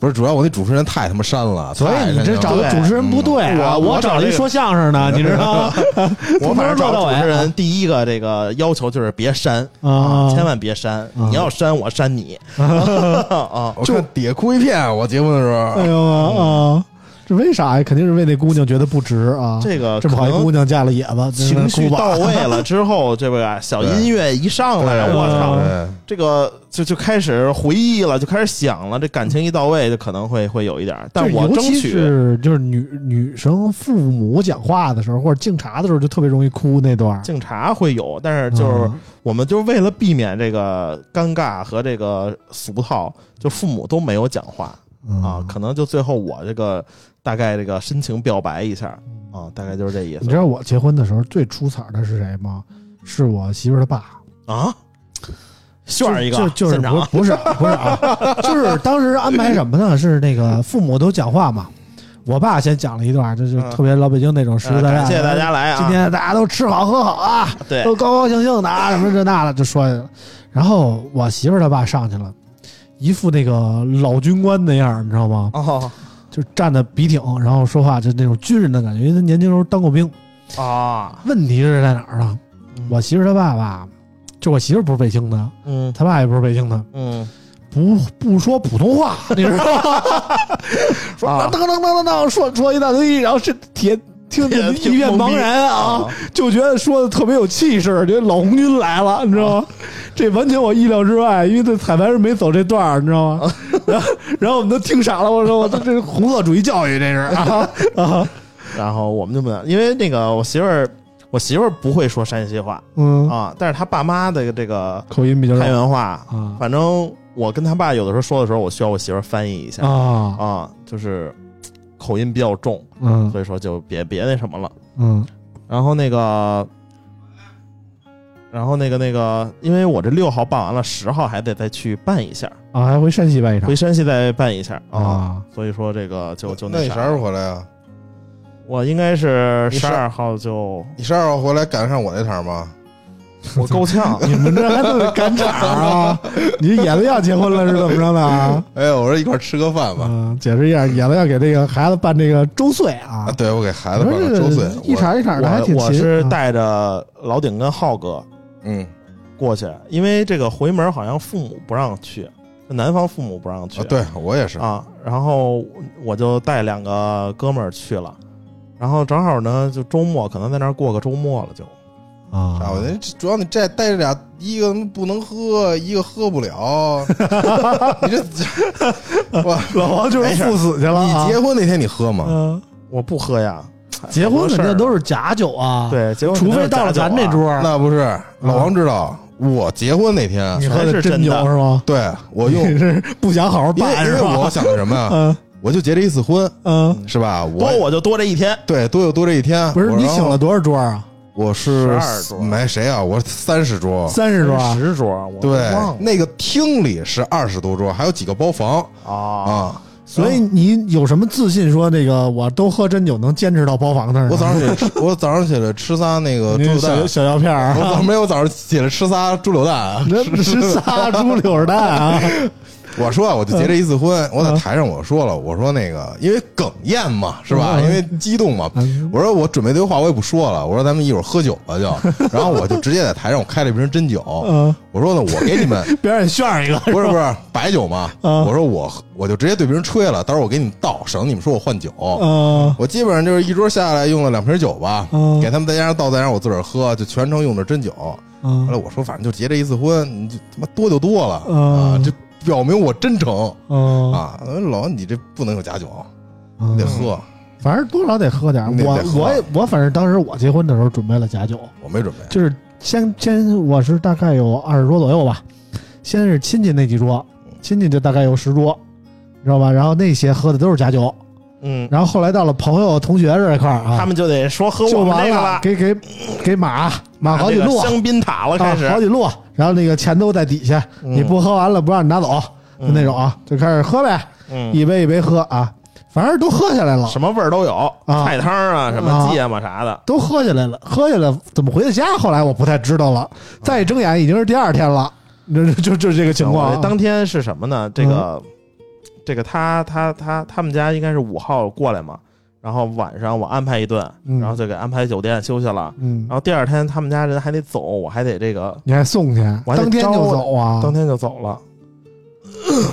不是主要我那主持人太他妈删了，所以你这找的主持人不对啊！我我找了一说相声的，你知道吗？我反正找主持人第一个这个要求就是别删啊千万别删，你要删我删你 啊。就底下哭一片，我节目的时候，哎呦啊！这为啥呀？肯定是为那姑娘觉得不值啊。这个这么好一姑娘嫁了野子，情绪到位了之后，这个小音乐一上来，我操，对这个就就开始回忆了，就开始想了。这感情一到位，就可能会会有一点儿，但我争取是就是女女生父母讲话的时候，或者敬茶的时候，就特别容易哭那段。敬茶会有，但是就是嗯我们就是为了避免这个尴尬和这个俗套，就父母都没有讲话嗯啊，可能就最后我这个大概这个深情表白一下啊，大概就是这意思你知道我结婚的时候最出彩的是谁吗？是我媳妇儿的爸。啊。炫一个就就是不不是不是啊，就是当时安排什么呢？是那个父母都讲话嘛，我爸先讲了一段，这就嗯特别老北京那种实实在在谢。谢大家来啊！今天大家都吃好喝好啊，对都高高兴兴的啊，什么这那的就说了。然后我媳妇儿她爸上去了，一副那个老军官那样，你知道吗？哦就站的笔挺，然后说话就那种军人的感觉，因为他年轻时候当过兵。啊，问题是在哪儿呢？我媳妇儿她爸爸，就我媳妇不是北京的，嗯他爸也不是北京的，嗯不不说普通话，你知道吗？说啊当当当当当，说说一大堆，然后是铁听着 挺一片茫然啊，就觉得说的特别有气势，觉得老红军来了，你知道吗？这完全我意料之外，因为这彩排是没走这段儿，你知道吗？然后然后我们都听傻了，我说 我这这是红色主义教育，这是啊啊，然后我们就不能，因为那个我媳妇儿，我媳妇儿不会说山西话嗯，啊，但是她爸妈的这个口音比较重太原话，啊。反正我跟他爸有的时候说的时候，我需要我媳妇儿翻译一下。啊，啊，就是口音比较重，嗯所以说就别别那什么了。嗯然后那个，然后那个那个，因为我这六号办完了，十号还得再去办一下，啊，还回山西办一场回山西再办一下啊。啊，所以说这个就就啥那你啥时候回来啊？我应该是十二号就你十二号回来赶得上我那场吗？我够呛，你们这还得赶场啊？你野子要结婚了是怎么着的啊？哎，我说一块儿吃个饭吧。嗯，解释一下，野子要给这个孩子办这个周岁啊啊，。对我给孩子办你说这了周岁，一我场一场的还挺勤。我我是啊带着老顶跟浩哥嗯，过去，因为这个回门好像父母不让去，男方父母不让去。啊，对我也是。啊，然后我就带两个哥们儿去了，然后正好呢，就周末可能在那儿过个周末了就，啊啊，我这主要你这带着俩，一个不能喝，一个喝不了。你这，我，老王就是赴死去了啊。你结婚那天你喝吗？嗯，我不喝呀。结婚肯定都是是假酒啊，，对，结婚除非到了咱这桌儿，那不是，老王知道，我结婚那天你，喝的真是真酒是吗？对我用，你是不想好好办是吧？我想的什么呀？嗯我就结这一次婚，嗯，是吧？我多我就多这一天，对多就多这一天。不是你请了多少桌啊？我是12桌没谁啊，我三十桌。三十桌啊？十桌，对那个厅里是二十多桌，还有几个包房啊。啊。所以你有什么自信说那个我都喝真酒能坚持到包房那儿呢？我早上起来吃，我早上起来吃仨那个猪你柳蛋小，小药片儿啊，我早没有，早上起来吃仨猪柳蛋。这吃仨猪柳蛋啊！我说啊，我就结这一次婚，我在台上我说了，我说那个因为哽咽嘛，是吧？嗯因为激动嘛，嗯我说我准备这话我也不说了，我说咱们一会儿喝酒吧就，然后我就直接在台上我开了一瓶真酒，嗯，我说呢，我给你们 别让你炫一个，不是不是白酒嘛，嗯我说我我就直接对别人吹了，到时候我给你们倒，省得你们说我换酒。嗯我基本上就是一桌下来用了两瓶酒吧，嗯给他们再加上倒，再让我自个儿喝，就全程用的真酒。完了，嗯我说反正就结这一次婚，你就他妈多就多了嗯啊，这表明我真诚嗯啊。老王，你这不能有假酒，得喝。反正多少得喝点儿。我我也我反正当时我结婚的时候准备了假酒，我没准备，就是先先我是大概有二十桌左右吧，先是亲戚那几桌，亲戚就大概有十桌，你知道吧？然后那些喝的都是假酒，嗯，然后后来到了朋友同学这一块儿啊，他们就得说喝就完我们这个了，给给给马马好几路，香槟塔了，开啊，始好几路，然后那个钱都在底下，嗯。你不喝完了不让你拿走，就那种啊，就开始喝呗，嗯，一杯一杯喝啊，反正都喝下来了，什么味儿都有，啊。菜汤啊，什么啊芥末啥的，都喝下来了，喝下来怎么回的家？后来我不太知道了，再一睁眼已经是第二天了，就就就这个情况当天是什么呢？这个，这个他他他他们家应该是五号过来嘛，然后晚上我安排一顿，嗯。然后就给安排酒店休息了，嗯。然，后第二天他们家人还得走，我还得这个你还送去，我当天就招走啊？当天就走了，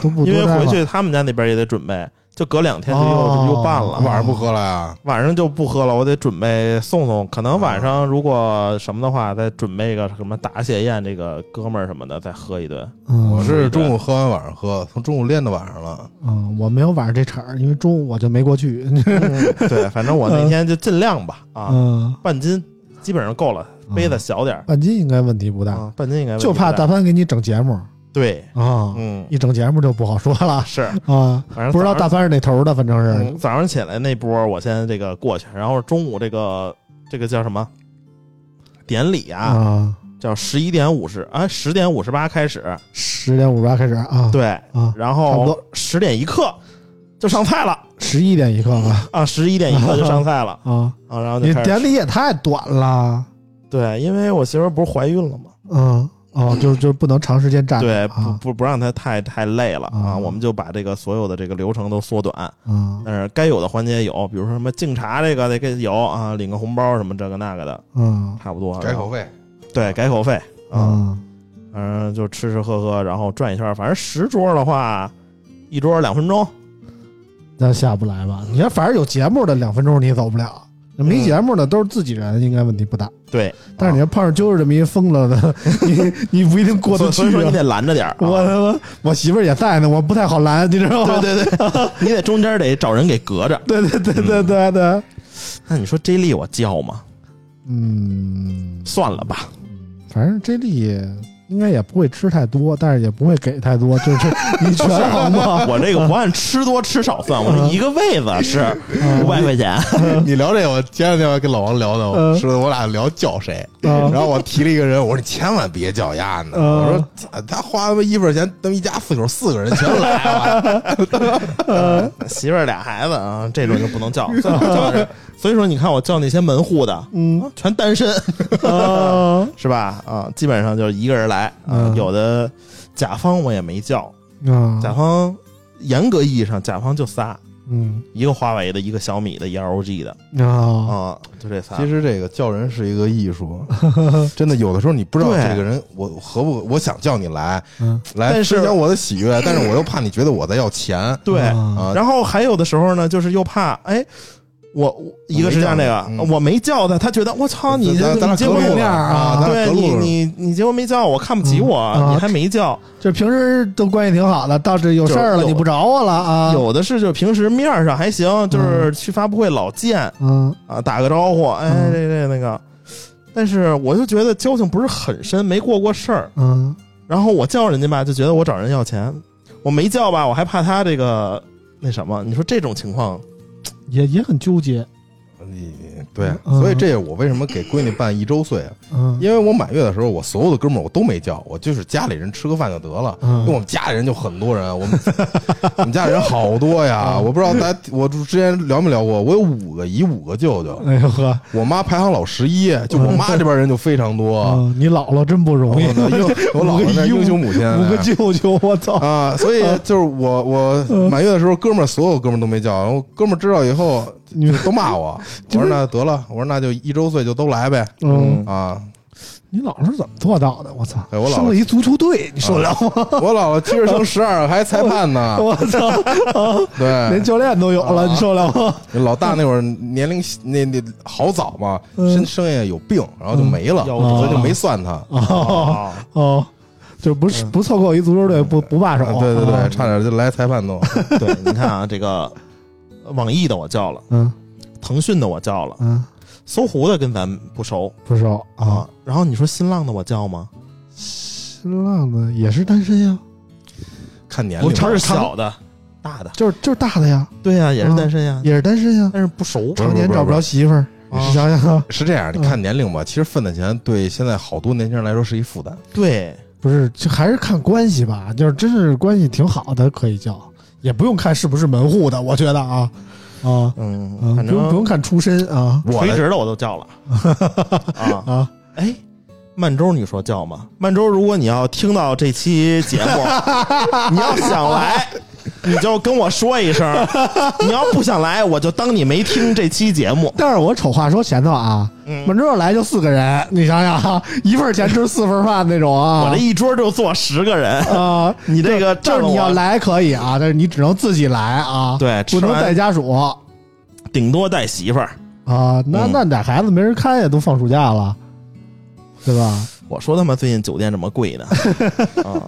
都不因为回去他们家那边也得准备，就隔两天就又、哦又办了。晚上不喝了呀？晚上就不喝了，我得准备送送。可能晚上如果什么的话，再准备一个什么答谢宴，这个哥们儿什么的再喝一顿。嗯，我是中午喝完晚上喝，从中午练到晚上了。嗯，我没有晚上这茬儿，因为中午我就没过去。对，反正我那天就尽量吧，啊，嗯，半斤基本上够了，杯子小点儿半斤应该问题不大，啊，半斤应该问题就怕大大潘给你整节目对，啊，嗯，一整节目就不好说了。是，啊。反正不知道大三是哪头的，反正是。嗯早上起来那波我先这个过去，然后中午这个这个叫什么？典礼啊，啊，叫十一点五十啊，十点五十八开始，十点五十八开始啊，对，啊，然后差不后多。十点一刻就上菜了。十一点一刻吧啊，十一点一刻 就上菜了。啊，啊，然后你典礼也太短了，对，因为我媳妇不是怀孕了吗？嗯，哦，就是就是不能长时间站着对，不啊不不让他太太累了啊，啊我们就把这个所有的这个流程都缩短，啊但是该有的环节有，比如说什么敬茶这个得给有啊，领个红包什么这个那个的，嗯差不多。改口费，对，改口费啊，嗯反正就吃吃喝喝，然后转一圈，反正十桌的话，一桌两分钟。那下不来吧？你看，反正有节目的两分钟你走不了，没节目的都是自己人，应该问题不大。对，但是你要碰上就是这么一疯了的，你你不一定过得去啊。所以说你得拦着点儿啊。我他妈，我媳妇儿也在呢，我不太好拦，你知道吗？对对对，你得中间得找人给隔着。对对对对对对，那你说 J 莉我叫吗？嗯，算了吧，反正这力应该也不会吃太多，但是也不会给太多，就是你权衡吧。我这个不按吃多吃少算，我这一个位子是五百块钱。你聊这个，我前两天跟老王聊的，嗯说我俩聊叫谁，啊然后我提了一个人，我说你千万别叫丫呢，嗯我说他花他妈一份钱，他们一家四口四个人全来了，媳妇儿俩孩子啊，这种就不能叫。叫所以说，你看我叫那些门户的，嗯全单身，啊是吧？啊，基本上就是一个人来啊。嗯有的甲方我也没叫，嗯甲方严格意义上甲方就仨，嗯一个华为的，一个小米的，一个 LG 的啊啊，就这仨。其实这个叫人是一个艺术，真的有的时候你不知道这个人我合不，我想叫你来嗯来但是分享我的喜悦，但是我又怕你觉得我在要钱对，啊啊，然后还有的时候呢，就是又怕哎。我我一个是这样，这个嗯我没叫他，他觉得我操你这咱咱俩你结婚隔路面啊对你你你结婚没叫我，看不起我，你还没叫。就平时都关系挺好的，到这有事儿了你不找我了啊？有的是就平时面儿上还行，就是去发布会老见嗯啊，打个招呼，哎嗯这这那个。但是我就觉得交情不是很深，没过过事儿。嗯然后我叫人家吧，就觉得我找人要钱；我没叫吧，我还怕他这个那什么。你说这种情况，也也很纠结。你对，嗯所以这也我为什么给闺女办一周岁啊？嗯因为我满月的时候，我所有的哥们儿我都没叫，我就是家里人吃个饭就得了。因为我嗯们家里人就很多人，我们 我们家里人好多呀。嗯我不知道大家，我之前聊没聊过，我有五个姨，五个舅舅，哎呦呵，我妈排行老十一，就我妈这边人就非常多。嗯，你姥姥真不容易，我姥姥那英雄母亲，五个舅舅，我操！啊，所以就是我我满月的时候，哥们儿所有哥们儿都没叫，然后哥们儿知道以后你都骂我，我说那得了，我说那就一周岁就都来呗，嗯，啊，你姥姥是怎么做到的？我操！哎我姥姥生了一足球队，你受得了吗？我姥姥七十生十二，还裁判呢，我操！啊连，教练都有了，你受得了吗？老大那会儿年龄那那好早嘛，嗯生生下有病，然后就没了，嗯所以就没算他。哦哦，就不是不凑够一足球队不不罢手啊。对对对，啊差点就来裁判都。对，你看啊，这个网易的我叫了，嗯腾讯的我叫了，嗯，搜狐的跟咱不熟不熟啊。啊。然后你说新浪的我叫吗？新浪的也是单身呀，看年龄吧，他是小的，大的，就是就是大的呀，对呀，也是单身呀，也是单身呀，但是不熟。常年找不着媳妇儿，啊你想想啊，是这样，你看年龄吧，其实分的钱对现在好多年轻人来说是一负担。对，不是，就还是看关系吧。就是真是关系挺好的，可以叫，也不用看是不是门户的。我觉得啊啊嗯，嗯，反不用不用看出身啊我的垂直的我都叫了 啊。啊！哎，曼周，你说叫吗？曼周，如果你要听到这期节目，你要想来，你就跟我说一声。你要不想来，我就当你没听这期节目。但是我丑话说前头啊，嗯满桌来就四个人，你想想啊，一份钱吃四份饭那种啊。我这一桌就坐十个人，啊，你这个就是占了我你要来可以啊，但是你只能自己来啊，对不能带家属顶多带媳妇儿。啊。那嗯那俩孩子没人看呀都放暑假了，对吧？我说他妈最近酒店这么贵呢，啊，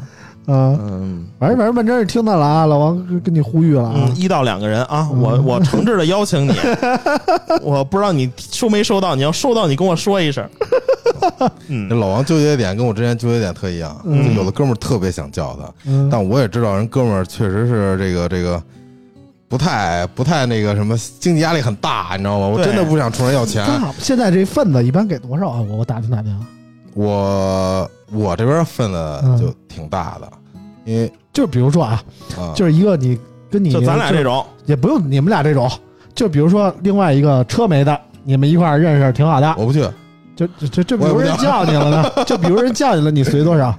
嗯，嗯。反正反正半真是听到了啊，老王跟跟你呼吁了啊。嗯，，一到两个人啊，嗯。我我诚挚的邀请你，我不知道你收没收到，你要收到你跟我说一声。嗯。这老王纠结点跟我之前纠结点特一样，有的哥们儿特别想叫他，嗯，但我也知道人哥们儿确实是这个这个不太不太那个什么，经济压力很大，你知道吗？我真的不想冲人要钱。现在这份子一般给多少啊？我我打听打听，我我这边分的嗯。就挺大的，因为就比如说啊，啊，就是一个你跟你就咱俩这种，也不用你们俩这种，就比如说另外一个车没的，你们一块儿认识挺好的，我不去，就就就就比如人叫叫你了呢，就比如人叫你了，你随多少？我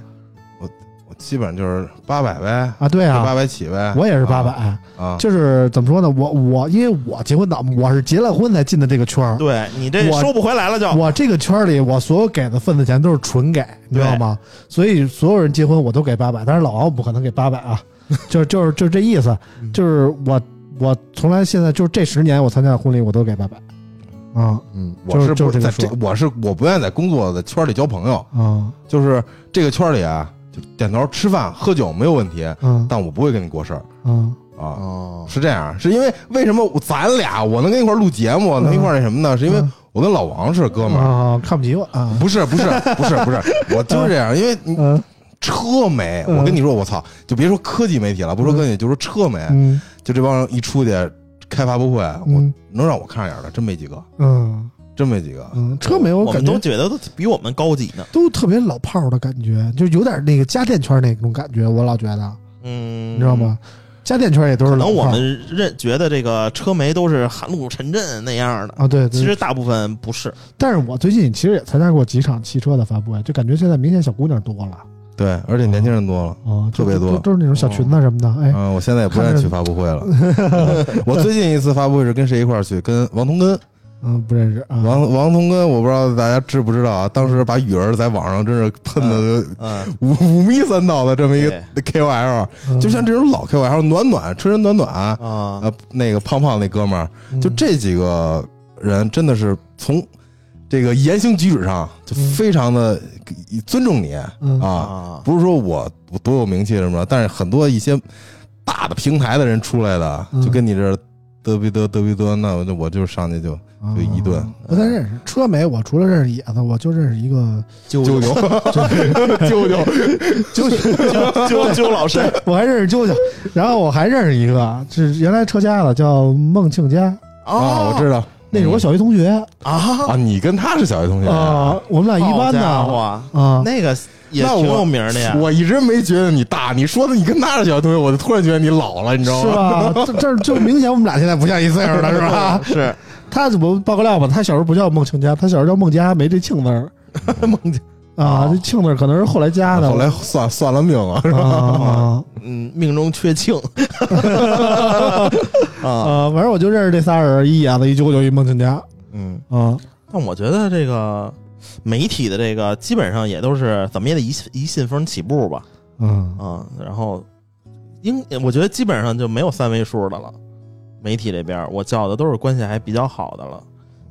基本上就是八百呗，啊？对啊八啊，百起呗。我也是八百。啊，就是怎么说呢？我我因为我结婚早，我是结了婚才进的这个圈儿。对你这我收不回来了就。我这个圈儿里，我所有给的份子钱都是纯给，你知道吗？所以所有人结婚我都给八百，但是老王不可能给八百啊，就是就是就是这意思，就是我我从来现在就是这十年我参加的婚礼我都给八百，啊嗯，就是我是就是在这，我是我不愿意在工作的圈里交朋友，啊就是这个圈里啊，就点头吃饭喝酒没有问题，嗯。但我不会跟你过事儿嗯。啊。哦，是这样，是因为为什么咱俩我能跟一块儿录节目，能一块儿那什么呢？是因为嗯。我跟老王是哥们儿，啊，看不起我啊，不是不是不是不是，我就是这样，因为你嗯。车没，嗯我跟你说，我操，就别说科技媒体了，不说科技，就说车没，嗯。就这帮人一出去开发布会，我嗯。能让我看上眼的真没几个，嗯真没几个。嗯，车没我感觉都觉得都比我们高级呢。都特别老炮儿的感觉，就有点那个家电圈那种感觉，我老觉得，嗯，你知道？吗？家电圈也都是可老炮儿能我们认觉得这个车媒都是含路沉镇那样的，啊，对，对其实大部分不是。但是我最近其实也参加过几场汽车的发布会，就感觉现在明显小姑娘多了对，而且年轻人多了。啊，就特别多都都是那种小裙子什么的。哎，嗯，我现在也不愿意去发布会了。我最近一次发布会是跟谁一块儿去？跟王同根。嗯，不认识啊。王王同根，我不知道大家知不知道啊？当时把雨儿在网上真是喷的嗯，五五迷三道的这么一个 KOL，嗯。就像这种老 KOL，暖暖车人暖暖，啊，呃，那个胖胖那哥们儿，嗯。就这几个人真的是从这个言行举止上就非常的尊重你嗯。啊，啊，不是说我我多有名气什么的，但是很多一些大的平台的人出来的，嗯。就跟你这嘚逼嘚嘚逼嘚，那我就我就上去就就一顿啊不太认识车没，我除了认识野子，我就认识一个，啾啾啾啾啾啾啾，啾啾啾老师我还认识啾啾，然后我还认识一个，是原来车家的，叫孟庆佳，啊，我知道那是我小学同学啊，啊，你跟他是小学同学啊，我们俩一班的伙，啊，那个也那我挺有名的呀。我一直没觉得你大，你说的你跟他是小学同学，我就突然觉得你老了，你知道吗是吗？吧？这这就明显我们俩现在不像一岁数了，是吧？是他怎么爆个料吧？他小时候不叫孟庆佳，他小时候叫孟佳，没这庆字儿 梦见啊，哦这庆字儿可能是后来加的。后来算算了命了，是吧？啊嗯，命中缺庆啊。啊，反正我就认识这仨人，一眼子一九九一孟庆佳嗯，啊，但我觉得这个媒体的这个基本上也都是怎么也得一一信封起步吧，嗯啊，然后应我觉得基本上就没有三位数的了。媒体这边我叫的都是关系还比较好的了。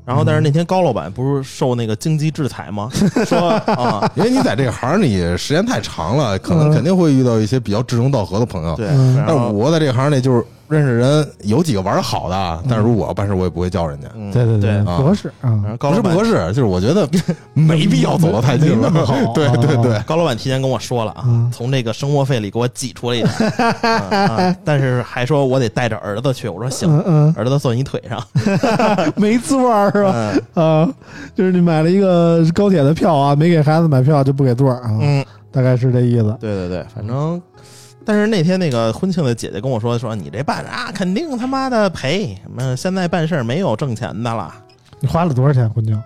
然后，但是那天高老板不是受那个经济制裁吗？说啊，因为你在这个行里时间太长了，可能嗯肯定会遇到一些比较志同道合的朋友。对，但我在这个行里就是认识人有几个玩的好的，但是如果我要办事，我也不会叫人家。嗯对对对，不合适啊不是不合适，就是我觉得 没必要走得太近了。对对对，高老板提前跟我说了啊，嗯从这个生活费里给我挤出来一点、啊啊但是还说我得带着儿子去。我说行，嗯儿子坐你腿上。嗯，没座儿是吧？嗯啊，就是你买了一个高铁的票啊，没给孩子买票就不给座儿啊，嗯，大概是这意思。对对对，反正。但是那天那个婚庆的姐姐跟我说说你这办啊，肯定他妈的赔。什么现在办事儿没有挣钱的了，你花了多少钱婚庆？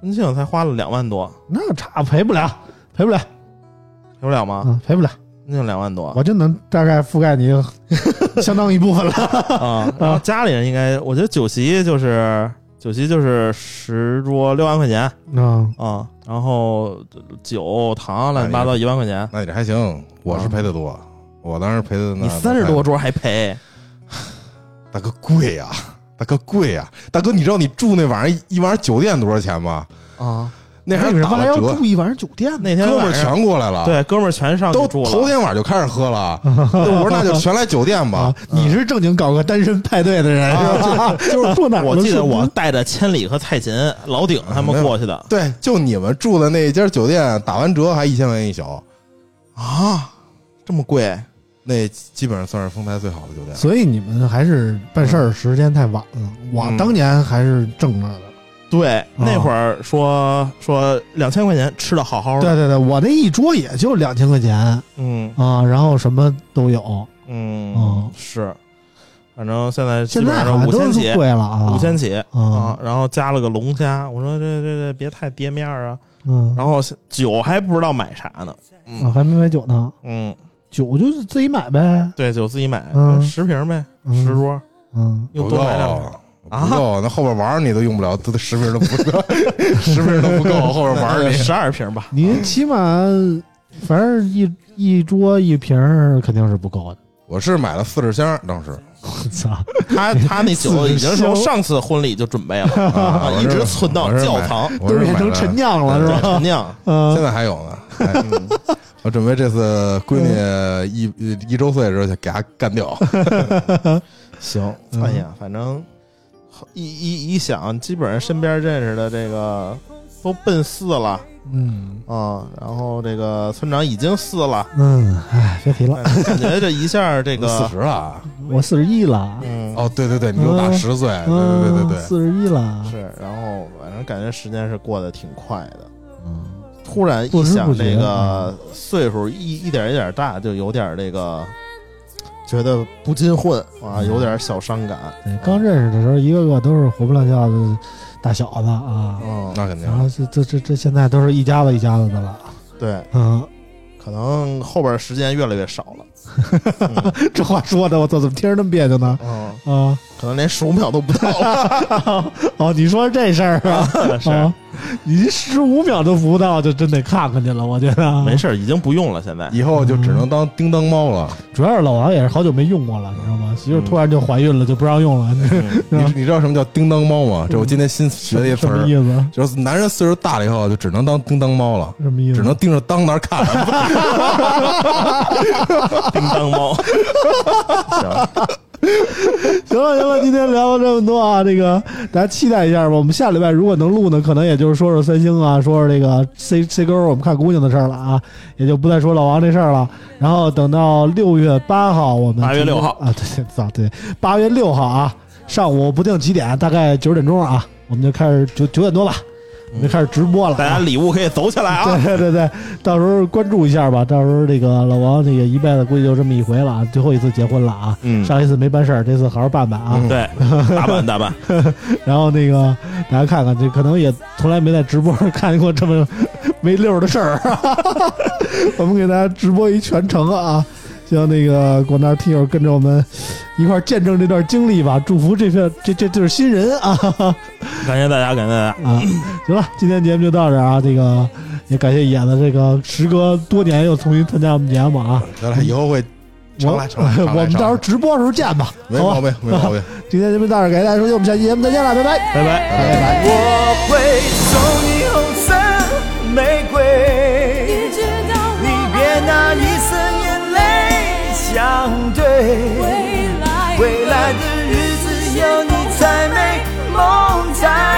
婚庆才花了两万多，那差赔不了，赔不了赔不了吗？啊，赔不了。那就两万多我就能大概覆盖你 相当一部分了。啊。然后家里人应该，我觉得酒席就是酒席就是十桌六万块钱嗯，啊，然后酒糖乱七八糟一万块钱。那你这还行，我是赔的多，我当时赔的那你三十多桌还赔？大哥贵呀、大哥贵呀、大哥，你知道你住那晚上一晚上酒店多少钱吗？啊，那还打了折住，一晚上酒店？那天哥们儿全过来了，，对，哥们儿全上去都住了。头天晚上就开始喝了。我说那就全来酒店吧啊，，你是正经搞个单身派对的人是吧？就是住哪我记得我带着千里和蔡琴、老顶他们过去的对，就你们住的那家酒店，打完折还一千块钱一宿，啊，这么贵？那基本上算是丰台最好的酒店。所以你们还是办事儿时间太晚了。我嗯。当年还是挣着的。对，那会儿说说两千块钱吃的好好的，对对对，我那一桌也就两千块钱。嗯。啊，然后什么都有。嗯哦是，反正现在基现本上五千起，贵了啊，五千起啊。啊，，然后加了个龙虾，我说这这这别太跌面儿啊，嗯，然后酒还不知道买啥呢，啊嗯还没买酒呢，嗯，酒就是自己买呗。对，酒自己买嗯十瓶呗，嗯十桌嗯，又多买两瓶。啊不够，那后边玩儿你都用不了，都得十瓶都不够，十瓶都不够，后边玩儿你。十二瓶吧，您起码反正一一桌一瓶儿肯定是不够的。我是买了四十箱，当时我 操！他他那酒已经从上次婚礼就准备了一直存到我是买，我都变成陈酿了是吧陈？酿，嗯现在还有呢。我准备这次闺女一一周岁的时候就给她干掉。行，嗯哎呀，反正一一一想，基本上身边认识的这个都奔四了嗯啊，然后这个村长已经四了，嗯，哎，别提了，哎感觉这一下这个 四，十了，我四十一了。嗯，哦，对对对，你比我大十岁，对对对对对，四十一了。是，然后反正感觉时间是过得挺快的。嗯突然一想，这个岁数一一点一点大，就有点这个觉得不禁混啊，有点小伤感。对，刚认识的时候，一个个都是活蹦乱跳的大小子啊，嗯，那肯定然。后这这这这现在都是一家子一家子的了。对，嗯，可能后边时间越来越少了。嗯这话说的，我操，怎么听着那么别扭呢？嗯，啊，可能连十五秒都不到了。哦，你说这事儿啊？是啊，你十五秒都不到，就真得看看去了。我觉得没，事儿，已经不用了。现在以后就只能当叮当猫了。主要是老王也是好久没用过了，你知道吗？媳妇突然就怀孕了，就不让用了，嗯 你你知道什么叫叮当猫吗？这我今天新学的一词儿什么意，思？就是男人岁数大了以后就只能当叮当猫了，什么意思？只能盯着当那儿看。叮当猫。行，行了行了，今天聊了这么多啊，这个大家期待一下吧。我们下礼拜如果能录呢，可能也就是说说三星啊，说说这个 C C 勾，我们看姑娘的事儿了啊，也就不再说老王这事儿了。然后等到六月八号，我们八月六号啊，对对早对，八月六号啊，上午不定几点，大概九点钟啊，我们就开始九九点多吧，我们就开始直播了、啊。大家礼物可以走起来啊！对对对对，到时候关注一下吧。到时候这个老王这个一辈子估计就这么一回了啊，最后一次结婚了啊。嗯上一次没办事儿，这次好好办办啊。嗯对，打扮打扮，然后那个大家看看，这可能也从来没在直播上看见过这么没溜儿的事儿。我们给大家直播一全程啊，希望那个广大听友跟着我们一块儿见证这段经历吧，祝福这份这这对新人啊感谢大家，感谢大家。啊！行了，今天节目就到这儿啊，这个也感谢演的，这个时隔多年又重新参加我们节目啊。得了，以后会常来常来。我们到时候直播时候见吧？没毛病，没毛病。今天节目到这儿，感谢大家收听，我们下期节目再见了，拜拜。拜拜。拜拜。我会送未来的日子有你才美，梦才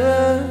随，你最真。